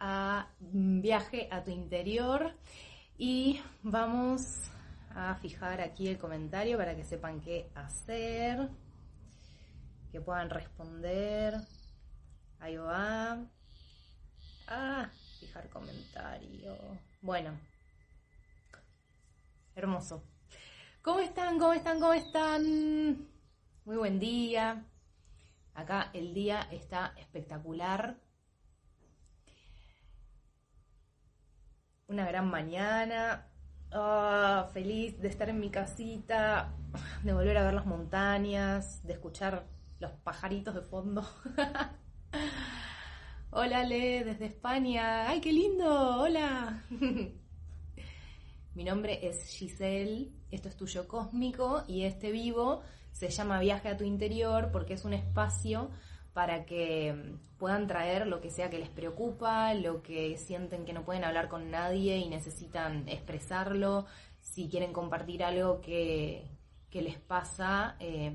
a Viaje a tu interior y vamos a fijar aquí el comentario para que sepan qué hacer, que puedan responder. Ahí va. Ah, fijar comentario. Bueno. Hermoso. ¿Cómo están? ¿Cómo están? ¿Cómo están? Muy buen día. Acá el día está espectacular. Una gran mañana. Ah, feliz de estar en mi casita, de volver a ver las montañas, de escuchar los pajaritos de fondo. Hola, Le, desde España. ¡Ay, qué lindo! ¡Hola! Mi nombre es Giselle, esto es Tuyo Cósmico y este vivo se llama Viaje a tu Interior porque es un espacio para que puedan traer lo que sea que les preocupa, lo que sienten que no pueden hablar con nadie y necesitan expresarlo, si quieren compartir algo que, les pasa eh,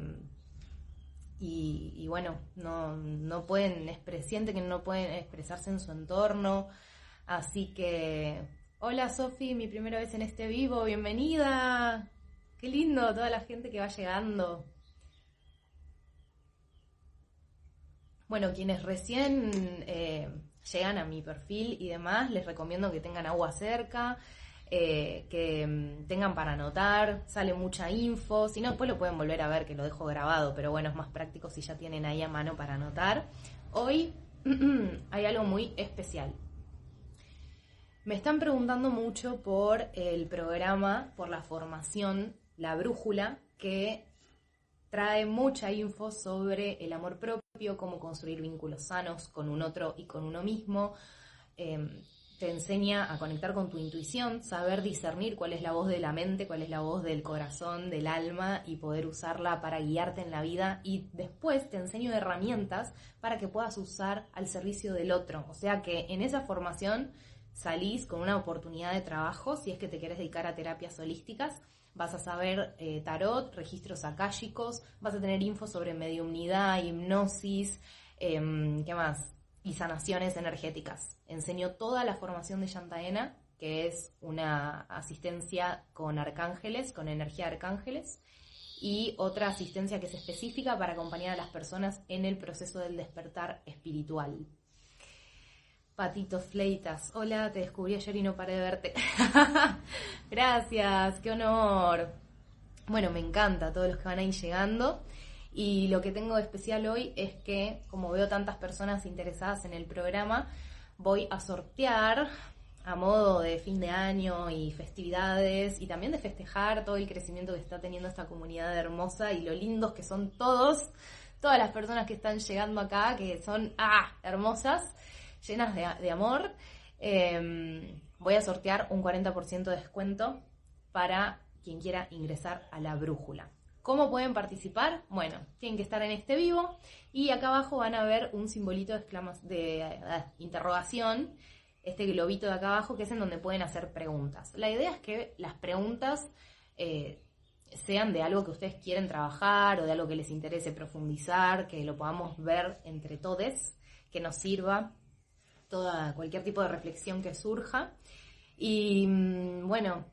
y, bueno, no, no pueden, sienten que no pueden expresarse en su entorno, así que, hola Sofi, mi primera vez en este vivo, bienvenida, qué lindo toda la gente que va llegando. Bueno, quienes recién eh, llegan a mi perfil y demás, les recomiendo que tengan agua cerca, eh, que mm, tengan para anotar, sale mucha info, si no después lo pueden volver a ver que lo dejo grabado, pero bueno, es más práctico si ya tienen ahí a mano para anotar. Hoy hay algo muy especial. Me están preguntando mucho por el programa, por la formación, la brújula, que trae mucha info sobre el amor propio, cómo construir vínculos sanos con un otro y con uno mismo. Em, te enseña a conectar con tu intuición, saber discernir cuál es la voz de la mente, cuál es la voz del corazón, del alma y poder usarla para guiarte en la vida. Y después te enseño herramientas para que puedas usar al servicio del otro. O sea que en esa formación salís con una oportunidad de trabajo si es que te quieres dedicar a terapias holísticas vas a saber eh, tarot, registros akáshicos, vas a tener info sobre mediumnidad, hipnosis, em, ¿qué más? Y sanaciones energéticas. Enseño toda la formación de Yantaena, que es una asistencia con arcángeles, con energía de arcángeles, y otra asistencia que es específica para acompañar a las personas en el proceso del despertar espiritual. Patitos Fleitas, hola, te descubrí ayer y no paré de verte. Gracias, qué honor. Bueno, me encanta todos los que van a ir llegando. Y lo que tengo de especial hoy es que, como veo tantas personas interesadas en el programa, voy a sortear a modo de fin de año y festividades y también de festejar todo el crecimiento que está teniendo esta comunidad hermosa y lo lindos que son todos, todas las personas que están llegando acá, que son, ah, hermosas llenas de, amor. Em, voy a sortear un 40% de descuento para quien quiera ingresar a la brújula. ¿Cómo pueden participar? Bueno, tienen que estar en este vivo y acá abajo van a ver un simbolito de, de eh, interrogación, este globito de acá abajo, que es en donde pueden hacer preguntas. La idea es que las preguntas eh, sean de algo que ustedes quieren trabajar o de algo que les interese profundizar, que lo podamos ver entre todos, que nos sirva toda, cualquier tipo de reflexión que surja. Y mm, bueno,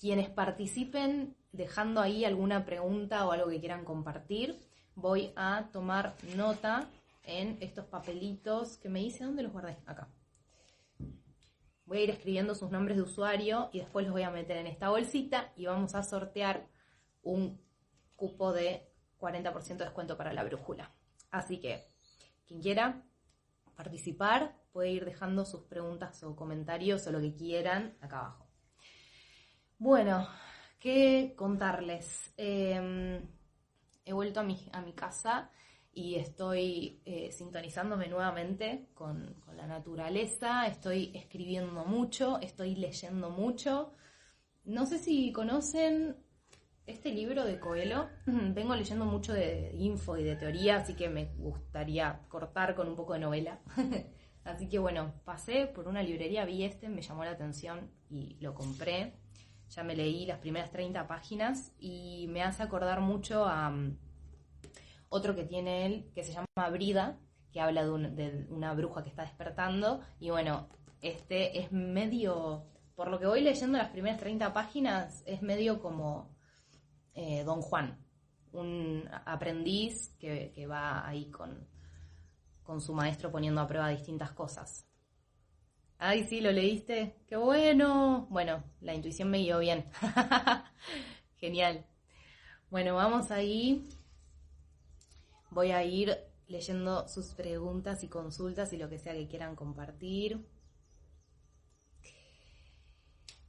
quienes participen dejando ahí alguna pregunta o algo que quieran compartir, voy a tomar nota en estos papelitos que me hice. ¿Dónde los guardé? Acá. Voy a ir escribiendo sus nombres de usuario y después los voy a meter en esta bolsita y vamos a sortear un cupo de 40% de descuento para la brújula. Así que, quien quiera participar, puede ir dejando sus preguntas o comentarios o lo que quieran acá abajo. Bueno, ¿qué contarles? Em, he vuelto a mi, a mi casa y estoy eh, sintonizándome nuevamente con, con la naturaleza, estoy escribiendo mucho, estoy leyendo mucho. No sé si conocen este libro de Coelho. Vengo leyendo mucho de info y de teoría, así que me gustaría cortar con un poco de novela. así que bueno, pasé por una librería, vi este, me llamó la atención y lo compré. Ya me leí las primeras 30 páginas y me hace acordar mucho a um, otro que tiene él, que se llama Brida, que habla de, de una bruja que está despertando. Y bueno, este es medio, por lo que voy leyendo las primeras 30 páginas, es medio como eh, Don Juan, un aprendiz que, va ahí con, con su maestro poniendo a prueba distintas cosas. Ay, sí, lo leíste. Qué bueno. Bueno, la intuición me guió bien. Genial. Bueno, vamos ahí. Voy a ir leyendo sus preguntas y consultas y lo que sea que quieran compartir.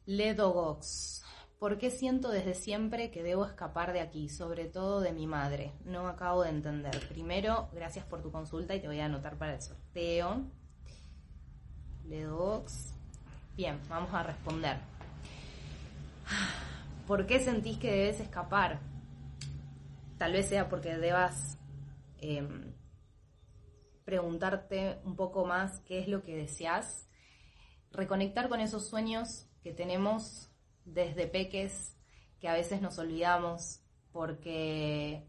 Ledogox. ¿Por qué siento desde siempre que debo escapar de aquí, sobre todo de mi madre? No acabo de entender. Primero, gracias por tu consulta y te voy a anotar para el sorteo. Ledox. Bien, vamos a responder. ¿Por qué sentís que debes escapar? Tal vez sea porque debas em, preguntarte un poco más qué es lo que deseas, reconectar con esos sueños que tenemos desde peques que a veces nos olvidamos porque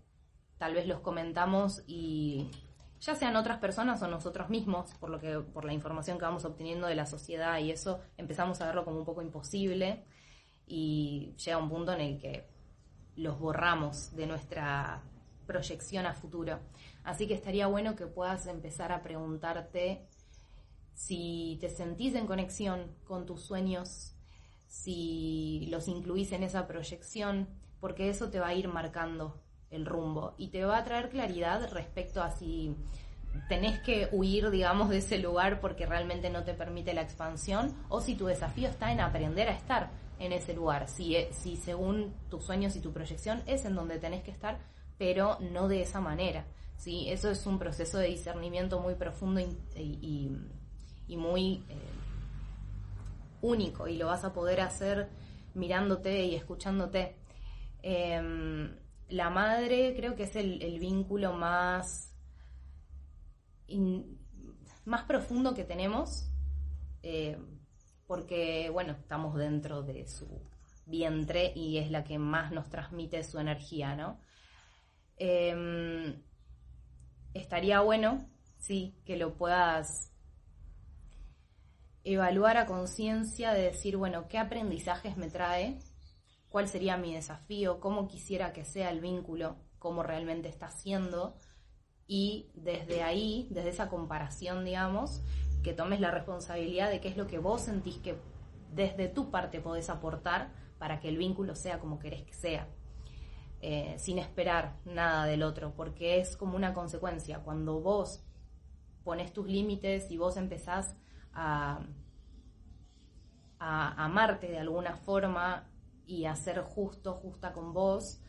tal vez los comentamos y ya sean otras personas o nosotros mismos, por lo que por la información que vamos obteniendo de la sociedad y eso empezamos a verlo como un poco imposible y llega un punto en el que los borramos de nuestra proyección a futuro. Así que estaría bueno que puedas empezar a preguntarte si te sentís en conexión con tus sueños si los incluís en esa proyección, porque eso te va a ir marcando el rumbo y te va a traer claridad respecto a si tenés que huir, digamos, de ese lugar porque realmente no te permite la expansión o si tu desafío está en aprender a estar en ese lugar, si, e, si según tus sueños y tu proyección es en donde tenés que estar, pero no de esa manera. ¿sí? Eso es un proceso de discernimiento muy profundo y, y, muy... Eh, único y lo vas a poder hacer mirándote y escuchándote. Em, la madre creo que es el, vínculo más, más profundo que tenemos, eh, porque bueno, estamos dentro de su vientre y es la que más nos transmite su energía, ¿no? Em, estaría bueno, sí, que lo puedas evaluar a conciencia de decir, bueno, ¿qué aprendizajes me trae? ¿Cuál sería mi desafío? ¿Cómo quisiera que sea el vínculo? ¿Cómo realmente está siendo? Y desde ahí, desde esa comparación, digamos, que tomes la responsabilidad de qué es lo que vos sentís que desde tu parte podés aportar para que el vínculo sea como querés que sea. Eh, sin esperar nada del otro, porque es como una consecuencia. Cuando vos pones tus límites y vos empezás a, amarte de alguna forma y a ser justo, justa con vos,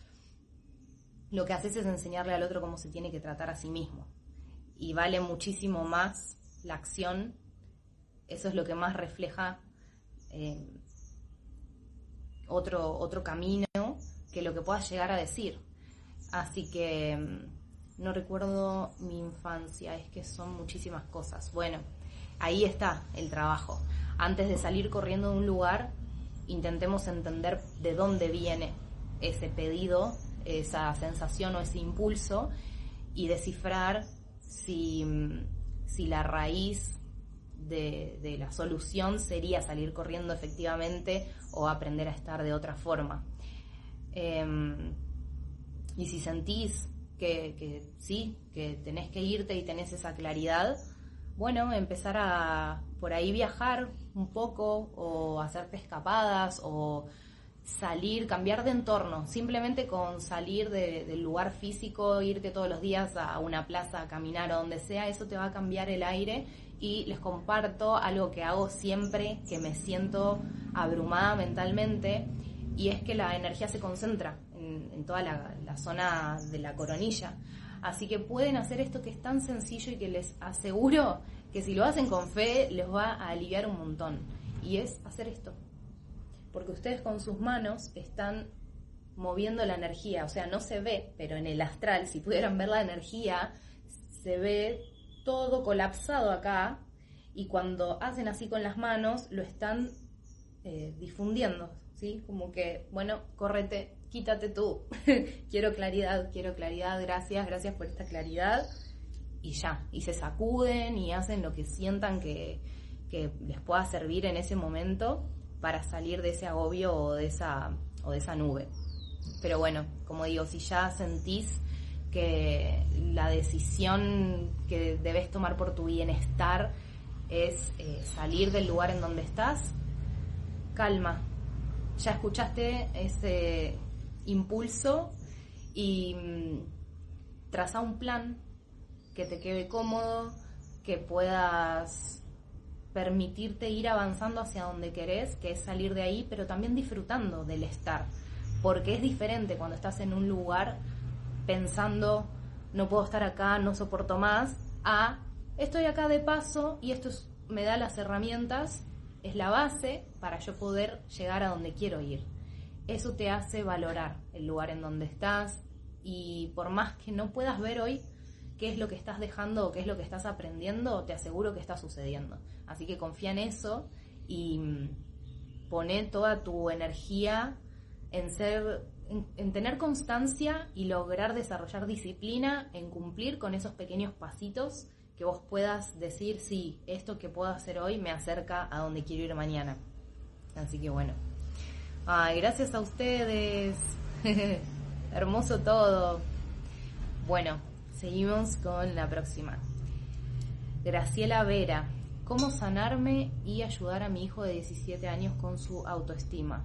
lo que haces es enseñarle al otro cómo se tiene que tratar a sí mismo. Y vale muchísimo más la acción, eso es lo que más refleja eh, otro, otro camino que lo que puedas llegar a decir. Así que mm, no recuerdo mi infancia, es que son muchísimas cosas. Bueno, ahí está el trabajo. Antes de salir corriendo de un lugar, intentemos entender de dónde viene ese pedido, esa sensación o ese impulso y descifrar si, la raíz de, la solución sería salir corriendo efectivamente o aprender a estar de otra forma. Em, y si sentís que, que sí, que tenés que irte y tenés esa claridad, bueno, empezar a por ahí viajar un poco o hacerte escapadas o salir, cambiar de entorno, simplemente con salir del lugar físico, irte todos los días a una plaza, a caminar o donde sea, eso te va a cambiar el aire y les comparto algo que hago siempre que me siento abrumada mentalmente y es que la energía se concentra en, toda la, la zona de la coronilla. Así que pueden hacer esto que es tan sencillo y que les aseguro que si lo hacen con fe les va a aliviar un montón. Y es hacer esto. Porque ustedes con sus manos están moviendo la energía, o sea, no se ve, pero en el astral, si pudieran ver la energía, se ve todo colapsado acá y cuando hacen así con las manos lo están eh, difundiendo, ¿sí? Como que, bueno, córrete, quítate tú, quiero claridad, quiero claridad, gracias, gracias por esta claridad y ya, y se sacuden y hacen lo que sientan que, les pueda servir en ese momento para salir de ese agobio o de esa, o de esa nube. Pero bueno, como digo, si ya sentís que la decisión que debes tomar por tu bienestar es eh, salir del lugar en donde estás, calma. Ya escuchaste ese impulso y mm, traza un plan que te quede cómodo, que puedas permitirte ir avanzando hacia donde querés, que es salir de ahí, pero también disfrutando del estar porque es diferente cuando estás en un lugar pensando, no puedo estar acá, no soporto más, a, estoy acá de paso y esto me da las herramientas, es la base para yo poder llegar a donde quiero ir. Eso te hace valorar el lugar en donde estás y por más que no puedas ver hoy qué es lo que estás dejando o qué es lo que estás aprendiendo, te aseguro que está sucediendo. Así que confía en eso y mm, pone toda tu energía en ser, en, tener constancia y lograr desarrollar disciplina, en cumplir con esos pequeños pasitos que vos puedas decir, sí, esto que puedo hacer hoy me acerca a donde quiero ir mañana. Así que bueno. Ay, gracias a ustedes. Hermoso todo. Bueno, seguimos con la próxima. Graciela Vera. ¿Cómo sanarme y ayudar a mi hijo de 17 años con su autoestima?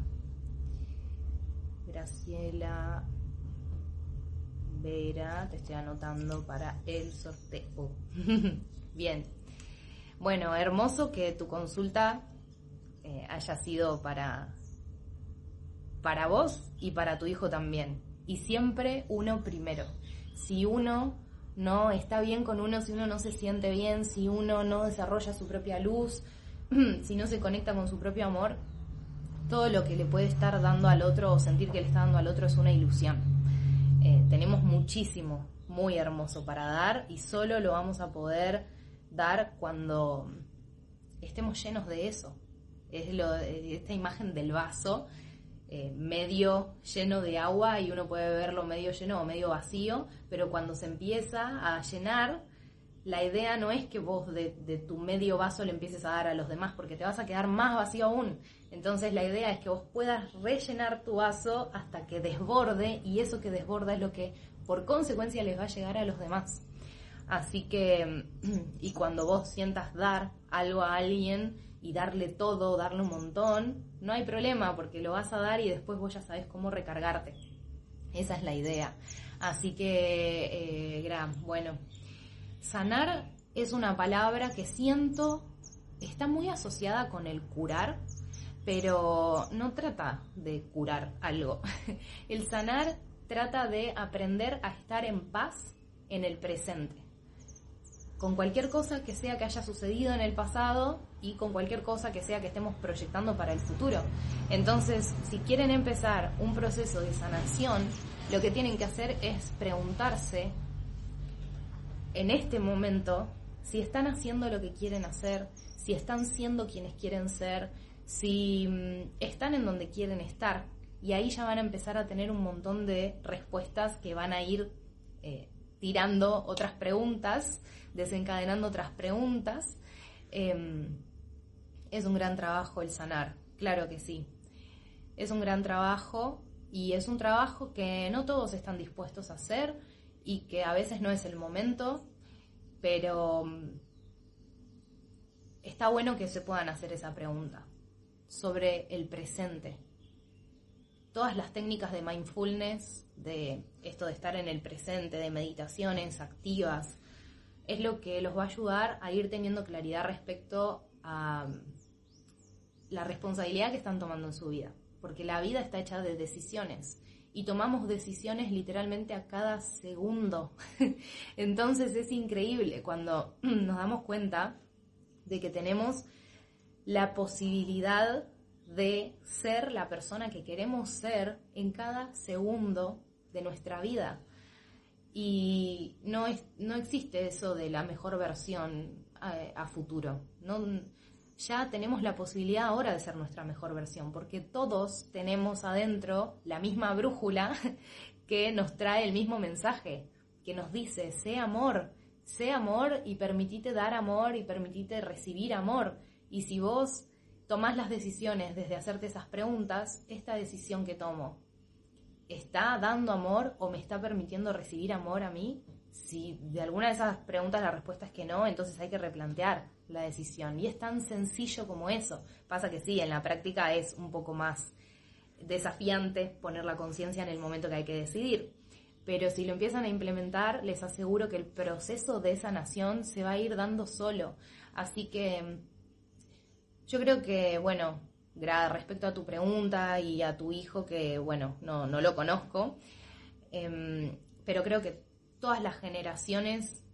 Graciela Vera, te estoy anotando para el sorteo. Bien. Bueno, hermoso que tu consulta eh, haya sido para, para vos y para tu hijo también. Y siempre uno primero. Si uno no está bien con uno, si uno no se siente bien, si uno no desarrolla su propia luz, si no se conecta con su propio amor, todo lo que le puede estar dando al otro o sentir que le está dando al otro es una ilusión. Eh, tenemos muchísimo, muy hermoso para dar y solo lo vamos a poder dar cuando estemos llenos de eso. Es lo, esta imagen del vaso eh, medio lleno de agua y uno puede verlo medio lleno o medio vacío, pero cuando se empieza a llenar, la idea no es que vos de, de, tu medio vaso le empieces a dar a los demás, porque te vas a quedar más vacío aún. Entonces la idea es que vos puedas rellenar tu vaso hasta que desborde y eso que desborda es lo que por consecuencia les va a llegar a los demás. Así que, y cuando vos sientas dar algo a alguien y darle todo, darle un montón, no hay problema porque lo vas a dar y después vos ya sabes cómo recargarte. Esa es la idea. Así que, eh, gran, bueno, sanar es una palabra que siento está muy asociada con el curar, pero no trata de curar algo. El sanar trata de aprender a estar en paz en el presente, con cualquier cosa que sea que haya sucedido en el pasado y con cualquier cosa que sea que estemos proyectando para el futuro. Entonces, si quieren empezar un proceso de sanación, lo que tienen que hacer es preguntarse en este momento si están haciendo lo que quieren hacer, si están siendo quienes quieren ser, si mm, están en donde quieren estar. Y ahí ya van a empezar a tener un montón de respuestas que van a ir eh, tirando otras preguntas, desencadenando otras preguntas. Em, es un gran trabajo el sanar, claro que sí. Es un gran trabajo y es un trabajo que no todos están dispuestos a hacer y que a veces no es el momento, pero mm, está bueno que se puedan hacer esa pregunta sobre el presente. Todas las técnicas de mindfulness, de esto de estar en el presente, de meditaciones activas, es lo que los va a ayudar a ir teniendo claridad respecto a la responsabilidad que están tomando en su vida. Porque la vida está hecha de decisiones y tomamos decisiones literalmente a cada segundo. Entonces es increíble cuando nos damos cuenta de que tenemos la posibilidad de ser la persona que queremos ser en cada segundo de nuestra vida. Y no, es, no existe eso de la mejor versión a, eh, a futuro. No, ya tenemos la posibilidad ahora de ser nuestra mejor versión, porque todos tenemos adentro la misma brújula que nos trae el mismo mensaje, que nos dice, sé amor, sé amor y permitite dar amor y permitite recibir amor. Y si vos tomás las decisiones desde hacerte esas preguntas, esta decisión que tomo, ¿está dando amor o me está permitiendo recibir amor a mí? Si de alguna de esas preguntas la respuesta es que no, entonces hay que replantear la decisión. Y es tan sencillo como eso. Pasa que sí, en la práctica es un poco más desafiante poner la conciencia en el momento que hay que decidir. Pero si lo empiezan a implementar, les aseguro que el proceso de sanación se va a ir dando solo. Así que yo creo que, bueno, respecto a tu pregunta y a tu hijo, que, bueno, no, no lo conozco, em, pero creo que todas las generaciones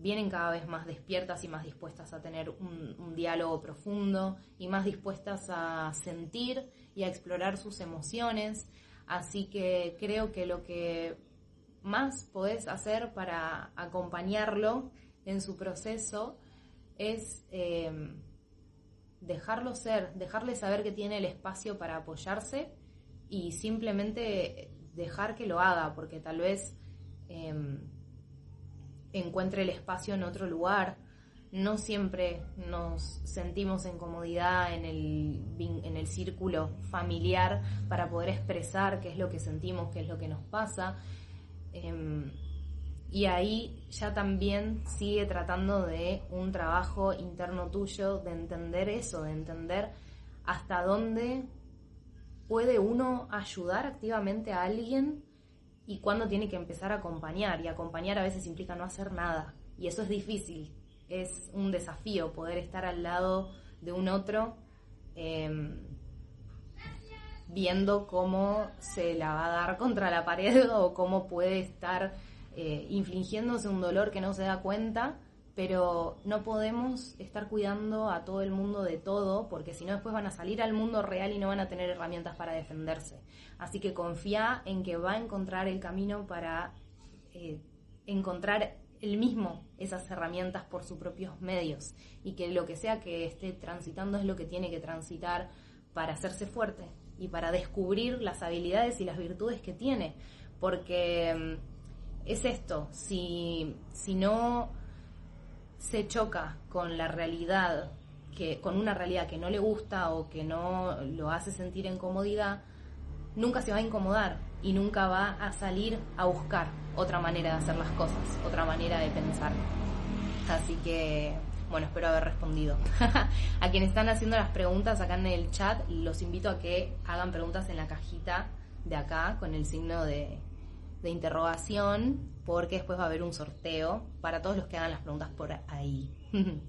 vienen cada vez más despiertas y más dispuestas a tener un, diálogo profundo y más dispuestas a sentir y a explorar sus emociones. Así que creo que lo que más podés hacer para acompañarlo en su proceso es em, dejarlo ser, dejarle saber que tiene el espacio para apoyarse y simplemente dejar que lo haga, porque tal vez em, encuentre el espacio en otro lugar. No siempre nos sentimos en comodidad en el, en el círculo familiar para poder expresar qué es lo que sentimos, qué es lo que nos pasa. Em, y ahí ya también sigue tratando de un trabajo interno tuyo, de entender eso, de entender hasta dónde puede uno ayudar activamente a alguien y cuándo tiene que empezar a acompañar. Y acompañar a veces implica no hacer nada. Y eso es difícil. Es un desafío poder estar al lado de un otro em, viendo cómo se la va a dar contra la pared o cómo puede estar eh, infligiéndose un dolor que no se da cuenta pero no podemos estar cuidando a todo el mundo de todo, porque si no después van a salir al mundo real y no van a tener herramientas para defenderse. Así que confía en que va a encontrar el camino para eh, encontrar él mismo esas herramientas por sus propios medios y que lo que sea que esté transitando es lo que tiene que transitar para hacerse fuerte y para descubrir las habilidades y las virtudes que tiene. Porque mm, es esto, si, si no se choca con la realidad, que, con una realidad que no le gusta o que no lo hace sentir en comodidad, nunca se va a incomodar y nunca va a salir a buscar otra manera de hacer las cosas, otra manera de pensar. Así que, bueno, espero haber respondido. a quienes están haciendo las preguntas acá en el chat, los invito a que hagan preguntas en la cajita de acá con el signo de, de interrogación porque después va a haber un sorteo para todos los que hagan las preguntas por ahí.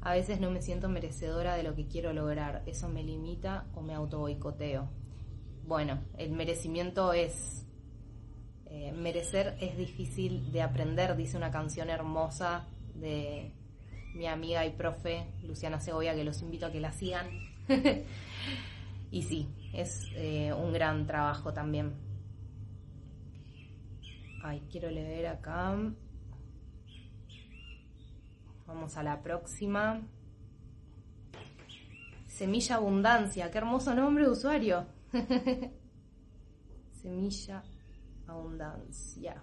a veces no me siento merecedora de lo que quiero lograr, eso me limita o me auto boicoteo. Bueno, el merecimiento es... Eh, merecer es difícil de aprender, dice una canción hermosa de mi amiga y profe Luciana Segovia, que los invito a que la sigan. y sí, es eh, un gran trabajo también. Ay, quiero leer acá. Vamos a la próxima. Semilla Abundancia, qué hermoso nombre de usuario. Semilla Abundancia.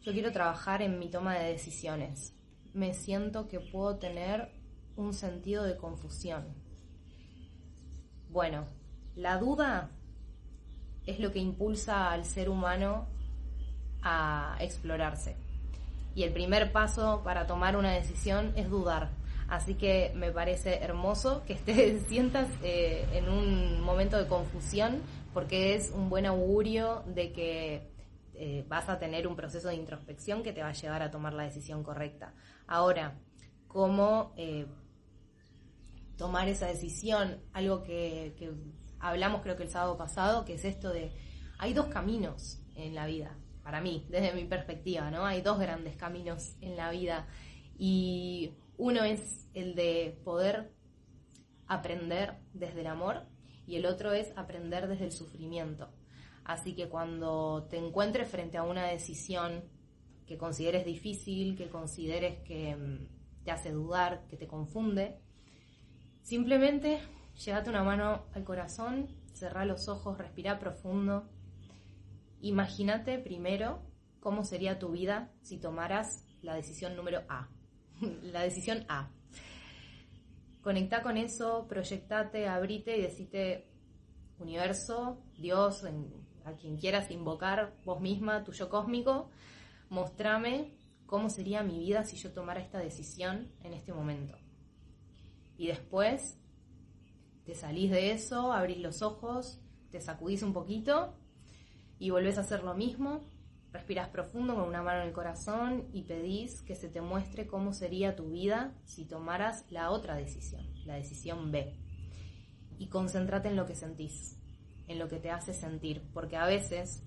Yo quiero trabajar en mi toma de decisiones. Me siento que puedo tener un sentido de confusión. Bueno, la duda es lo que impulsa al ser humano a explorarse. Y el primer paso para tomar una decisión es dudar. Así que me parece hermoso que te sientas eh, en un momento de confusión porque es un buen augurio de que eh, vas a tener un proceso de introspección que te va a llevar a tomar la decisión correcta. Ahora, ¿cómo eh, tomar esa decisión? Algo que hablamos creo que el sábado pasado, que es esto de, hay dos caminos en la vida, para mí, desde mi perspectiva, ¿no? Hay dos grandes caminos en la vida y uno es el de poder aprender desde el amor y el otro es aprender desde el sufrimiento. Así que cuando te encuentres frente a una decisión que consideres difícil, que consideres que mm, te hace dudar, que te confunde, simplemente llévate una mano al corazón, cerrá los ojos, respira profundo. Imagínate primero cómo sería tu vida si tomaras la decisión número A. la decisión A. Conecta con eso, proyectate, abrite y decite universo, Dios, a quien quieras invocar, vos misma, tu yo cósmico, mostrame cómo sería mi vida si yo tomara esta decisión en este momento. Y después te salís de eso, abrís los ojos, te sacudís un poquito y volvés a hacer lo mismo. Respiras profundo con una mano en el corazón y pedís que se te muestre cómo sería tu vida si tomaras la otra decisión, la decisión B. Y concéntrate en lo que sentís, en lo que te hace sentir, porque a veces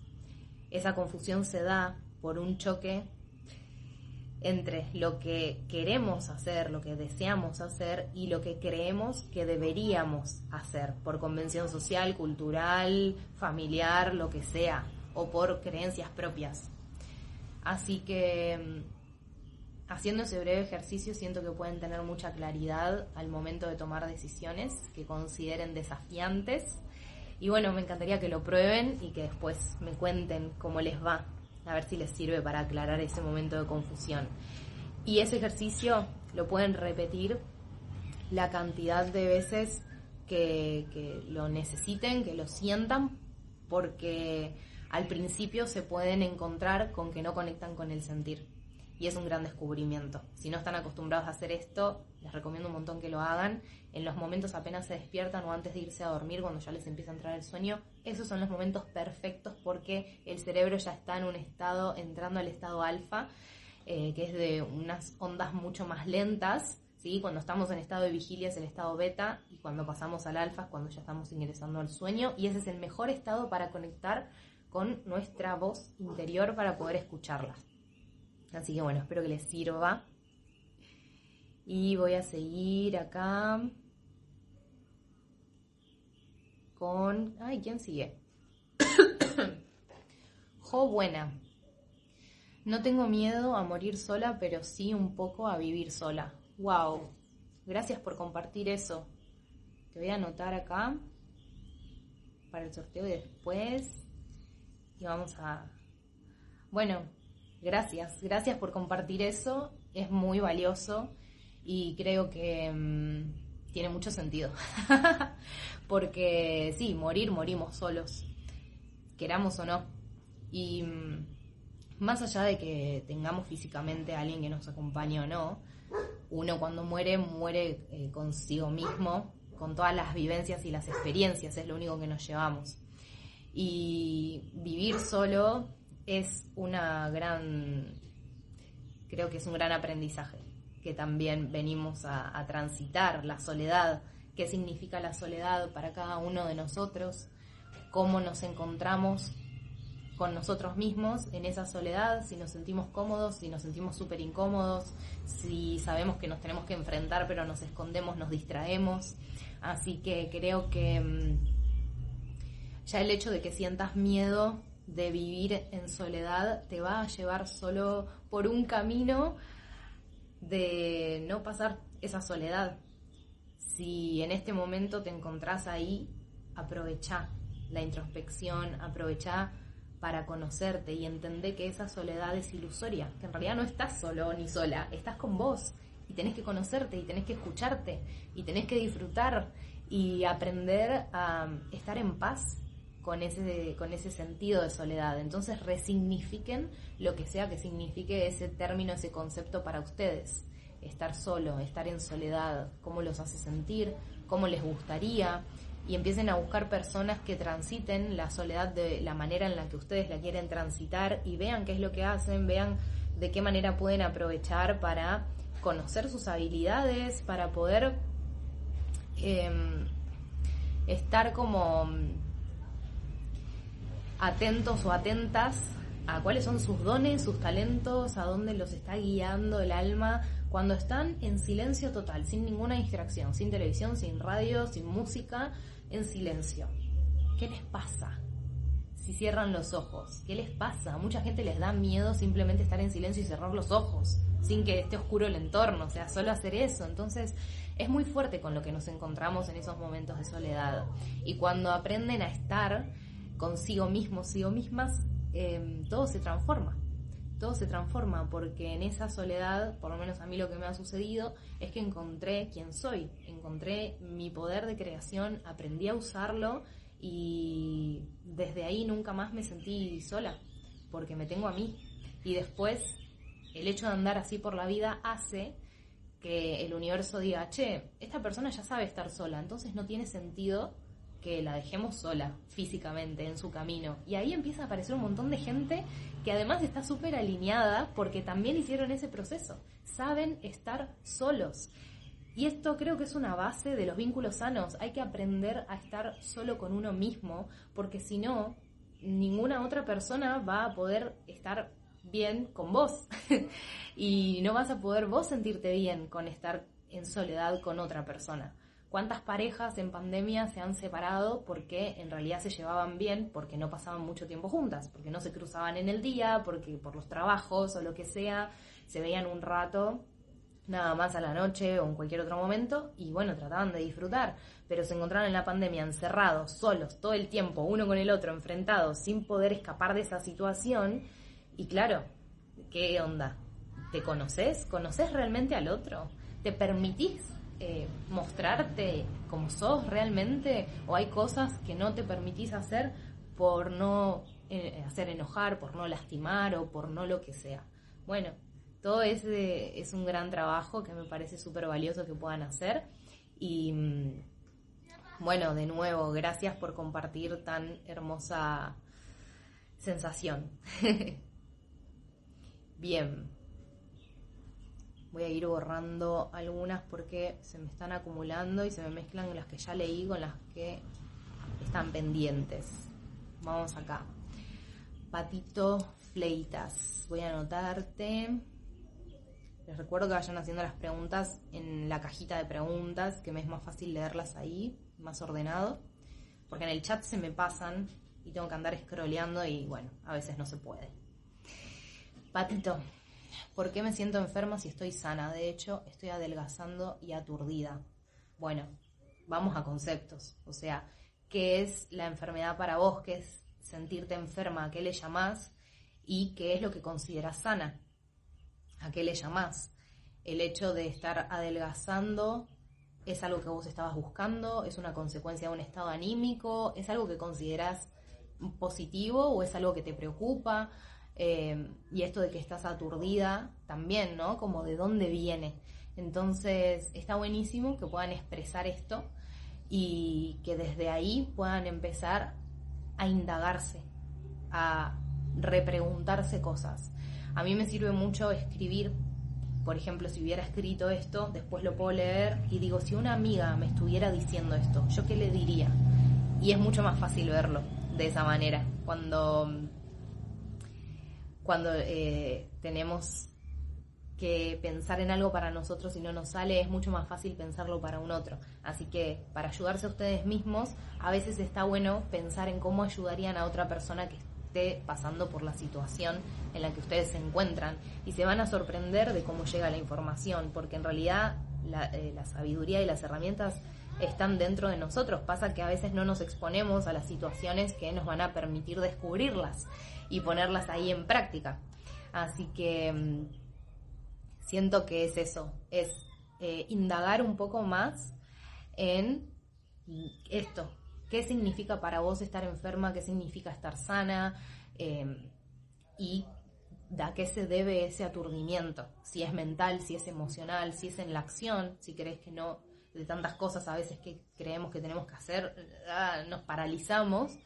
esa confusión se da por un choque entre lo que queremos hacer, lo que deseamos hacer y lo que creemos que deberíamos hacer por convención social, cultural, familiar, lo que sea, o por creencias propias. Así que mm, haciendo ese breve ejercicio siento que pueden tener mucha claridad al momento de tomar decisiones que consideren desafiantes. Y bueno, me encantaría que lo prueben y que después me cuenten cómo les va a ver si les sirve para aclarar ese momento de confusión. Y ese ejercicio lo pueden repetir la cantidad de veces que, que lo necesiten, que lo sientan, porque al principio se pueden encontrar con que no conectan con el sentir. Y es un gran descubrimiento. Si no están acostumbrados a hacer esto, les recomiendo un montón que lo hagan. En los momentos apenas se despiertan o antes de irse a dormir, cuando ya les empieza a entrar el sueño, esos son los momentos perfectos porque el cerebro ya está en un estado, entrando al estado alfa, eh, que es de unas ondas mucho más lentas. ¿sí? Cuando estamos en estado de vigilia es el estado beta y cuando pasamos al alfa es cuando ya estamos ingresando al sueño y ese es el mejor estado para conectar con nuestra voz interior para poder escucharla. Así que bueno, espero que les sirva. Y voy a seguir acá con... Ay, ¿quién sigue? jo buena. No tengo miedo a morir sola, pero sí un poco a vivir sola. Wow. Gracias por compartir eso. Te voy a anotar acá para el sorteo y después. Y vamos a... Bueno, gracias. Gracias por compartir eso. Es muy valioso y creo que mm, tiene mucho sentido. Porque sí, morir, morimos solos, queramos o no. Y mm, más allá de que tengamos físicamente a alguien que nos acompañe o no, uno cuando muere, muere eh, consigo mismo, con todas las vivencias y las experiencias, es lo único que nos llevamos. Y vivir solo es una gran, creo que es un gran aprendizaje que también venimos a, transitar, la soledad, qué significa la soledad para cada uno de nosotros, cómo nos encontramos con nosotros mismos en esa soledad, si nos sentimos cómodos, si nos sentimos súper incómodos, si sabemos que nos tenemos que enfrentar pero nos escondemos, nos distraemos. Así que creo que mm, ya el hecho de que sientas miedo de vivir en soledad te va a llevar solo por un camino de no pasar esa soledad. Si en este momento te encontrás ahí, aprovecha la introspección, aprovecha para conocerte y entender que esa soledad es ilusoria, que en realidad no estás solo ni sola, estás con vos y tenés que conocerte y tenés que escucharte y tenés que disfrutar y aprender a estar en paz con ese, con ese sentido de soledad. Entonces resignifiquen lo que sea que signifique ese término, ese concepto para ustedes. Estar solo, estar en soledad, cómo los hace sentir, cómo les gustaría. Y empiecen a buscar personas que transiten la soledad de la manera en la que ustedes la quieren transitar y vean qué es lo que hacen, vean de qué manera pueden aprovechar para conocer sus habilidades, para poder... Em, estar como atentos o atentas a cuáles son sus dones, sus talentos, a dónde los está guiando el alma, cuando están en silencio total, sin ninguna distracción, sin televisión, sin radio, sin música, en silencio. ¿Qué les pasa? Si cierran los ojos, ¿qué les pasa? Mucha gente les da miedo simplemente estar en silencio y cerrar los ojos, sin que esté oscuro el entorno, o sea, solo hacer eso. Entonces, es muy fuerte con lo que nos encontramos en esos momentos de soledad. Y cuando aprenden a estar consigo mismos, consigo mismas, em, todo se transforma. Todo se transforma porque en esa soledad, por lo menos a mí lo que me ha sucedido, es que encontré quién soy, encontré mi poder de creación, aprendí a usarlo y desde ahí nunca más me sentí sola, porque me tengo a mí. Y después el hecho de andar así por la vida hace que el universo diga, che, esta persona ya sabe estar sola, entonces no tiene sentido que la dejemos sola físicamente en su camino. Y ahí empieza a aparecer un montón de gente que además está súper alineada porque también hicieron ese proceso. Saben estar solos. Y esto creo que es una base de los vínculos sanos. Hay que aprender a estar solo con uno mismo porque si no, ninguna otra persona va a poder estar bien con vos. y no vas a poder vos sentirte bien con estar en soledad con otra persona. ¿Cuántas parejas en pandemia se han separado porque en realidad se llevaban bien, porque no pasaban mucho tiempo juntas, porque no se cruzaban en el día, porque por los trabajos o lo que sea, se veían un rato nada más a la noche o en cualquier otro momento y bueno, trataban de disfrutar, pero se encontraron en la pandemia encerrados, solos, todo el tiempo, uno con el otro, enfrentados, sin poder escapar de esa situación y claro, ¿qué onda? ¿Te conoces? ¿Conoces realmente al otro? ¿Te permitís eh, mostrarte como sos realmente? ¿O hay cosas que no te permitís hacer por no eh, hacer enojar, por no lastimar o por no lo que sea? Bueno, todo ese es un gran trabajo que me parece súper valioso que puedan hacer. Y mm, bueno, de nuevo, gracias por compartir tan hermosa sensación. Bien. Voy a ir borrando algunas porque se me están acumulando y se me mezclan las que ya leí con las que están pendientes. Vamos acá. Patito Fleitas. Voy a anotarte. Les recuerdo que vayan haciendo las preguntas en la cajita de preguntas, que me es más fácil leerlas ahí, más ordenado. Porque en el chat se me pasan y tengo que andar scrolleando y bueno, a veces no se puede. Patito, ¿por qué me siento enferma si estoy sana? De hecho, estoy adelgazando y aturdida. Bueno, vamos a conceptos. O sea, ¿qué es la enfermedad para vos? ¿Qué es sentirte enferma? ¿A qué le llamás? ¿Y qué es lo que consideras sana? ¿A qué le llamás? El hecho de estar adelgazando es algo que vos estabas buscando, es una consecuencia de un estado anímico, es algo que consideras positivo o es algo que te preocupa. Eh, y esto de que estás aturdida también, ¿no? Como de dónde viene. Entonces está buenísimo que puedan expresar esto y que desde ahí puedan empezar a indagarse, a repreguntarse cosas. A mí me sirve mucho escribir, por ejemplo, si hubiera escrito esto, después lo puedo leer y digo, si una amiga me estuviera diciendo esto, ¿yo qué le diría? Y es mucho más fácil verlo de esa manera, cuando cuando eh, tenemos que pensar en algo para nosotros y no nos sale, es mucho más fácil pensarlo para un otro. Así que para ayudarse a ustedes mismos, a veces está bueno pensar en cómo ayudarían a otra persona que esté pasando por la situación en la que ustedes se encuentran y se van a sorprender de cómo llega la información, porque en realidad la, eh, la sabiduría y las herramientas están dentro de nosotros. Pasa que a veces no nos exponemos a las situaciones que nos van a permitir descubrirlas y ponerlas ahí en práctica. Así que mm, siento que es eso, es eh, indagar un poco más en esto, qué significa para vos estar enferma, qué significa estar sana em, y a qué se debe ese aturdimiento, si es mental, si es emocional, si es en la acción, si crees que no, de tantas cosas a veces que creemos que tenemos que hacer, ah, nos paralizamos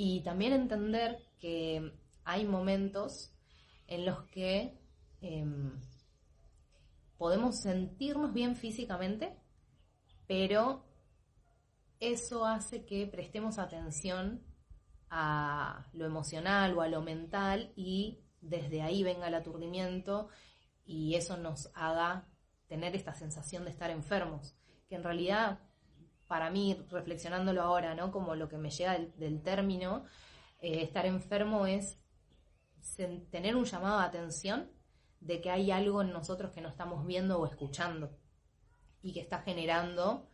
y también entender que hay momentos en los que em, podemos sentirnos bien físicamente, pero eso hace que prestemos atención a lo emocional o a lo mental y desde ahí venga el aturdimiento y eso nos haga tener esta sensación de estar enfermos, que en realidad para mí, reflexionándolo ahora, ¿no? Como lo que me llega del, término, eh, estar enfermo es tener un llamado de atención de que hay algo en nosotros que no estamos viendo o escuchando y que está generando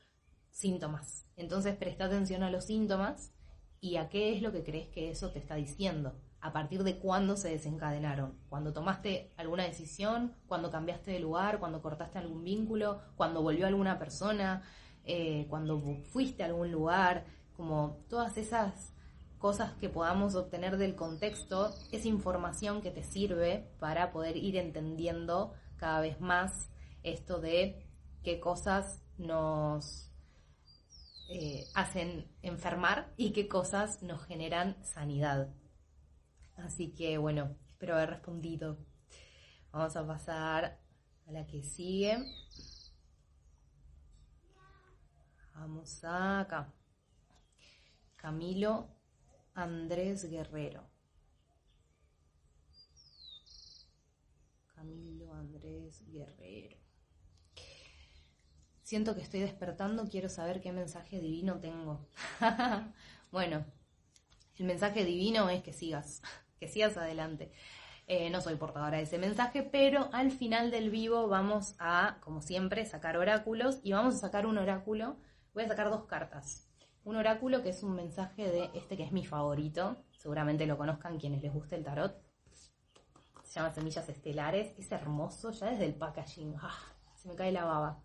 síntomas. Entonces presta atención a los síntomas y a qué es lo que crees que eso te está diciendo. A partir de cuándo se desencadenaron. Cuando tomaste alguna decisión, cuando cambiaste de lugar, cuando cortaste algún vínculo, cuando volvió alguna persona, eh, cuando fuiste a algún lugar, como todas esas cosas que podamos obtener del contexto, es información que te sirve para poder ir entendiendo cada vez más esto de qué cosas nos eh, hacen enfermar y qué cosas nos generan sanidad. Así que bueno, espero haber respondido. Vamos a pasar a la que sigue. Vamos acá. Camilo Andrés Guerrero. Camilo Andrés Guerrero. Siento que estoy despertando, quiero saber qué mensaje divino tengo. bueno, el mensaje divino es que sigas, que sigas adelante. Eh, no soy portadora de ese mensaje, pero al final del vivo vamos a, como siempre, sacar oráculos y vamos a sacar un oráculo Voy a sacar dos cartas. Un oráculo que es un mensaje de este que es mi favorito. Seguramente lo conozcan quienes les guste el tarot. Se llama Semillas Estelares. Es hermoso ya desde el packaging. Ah, se me cae la baba.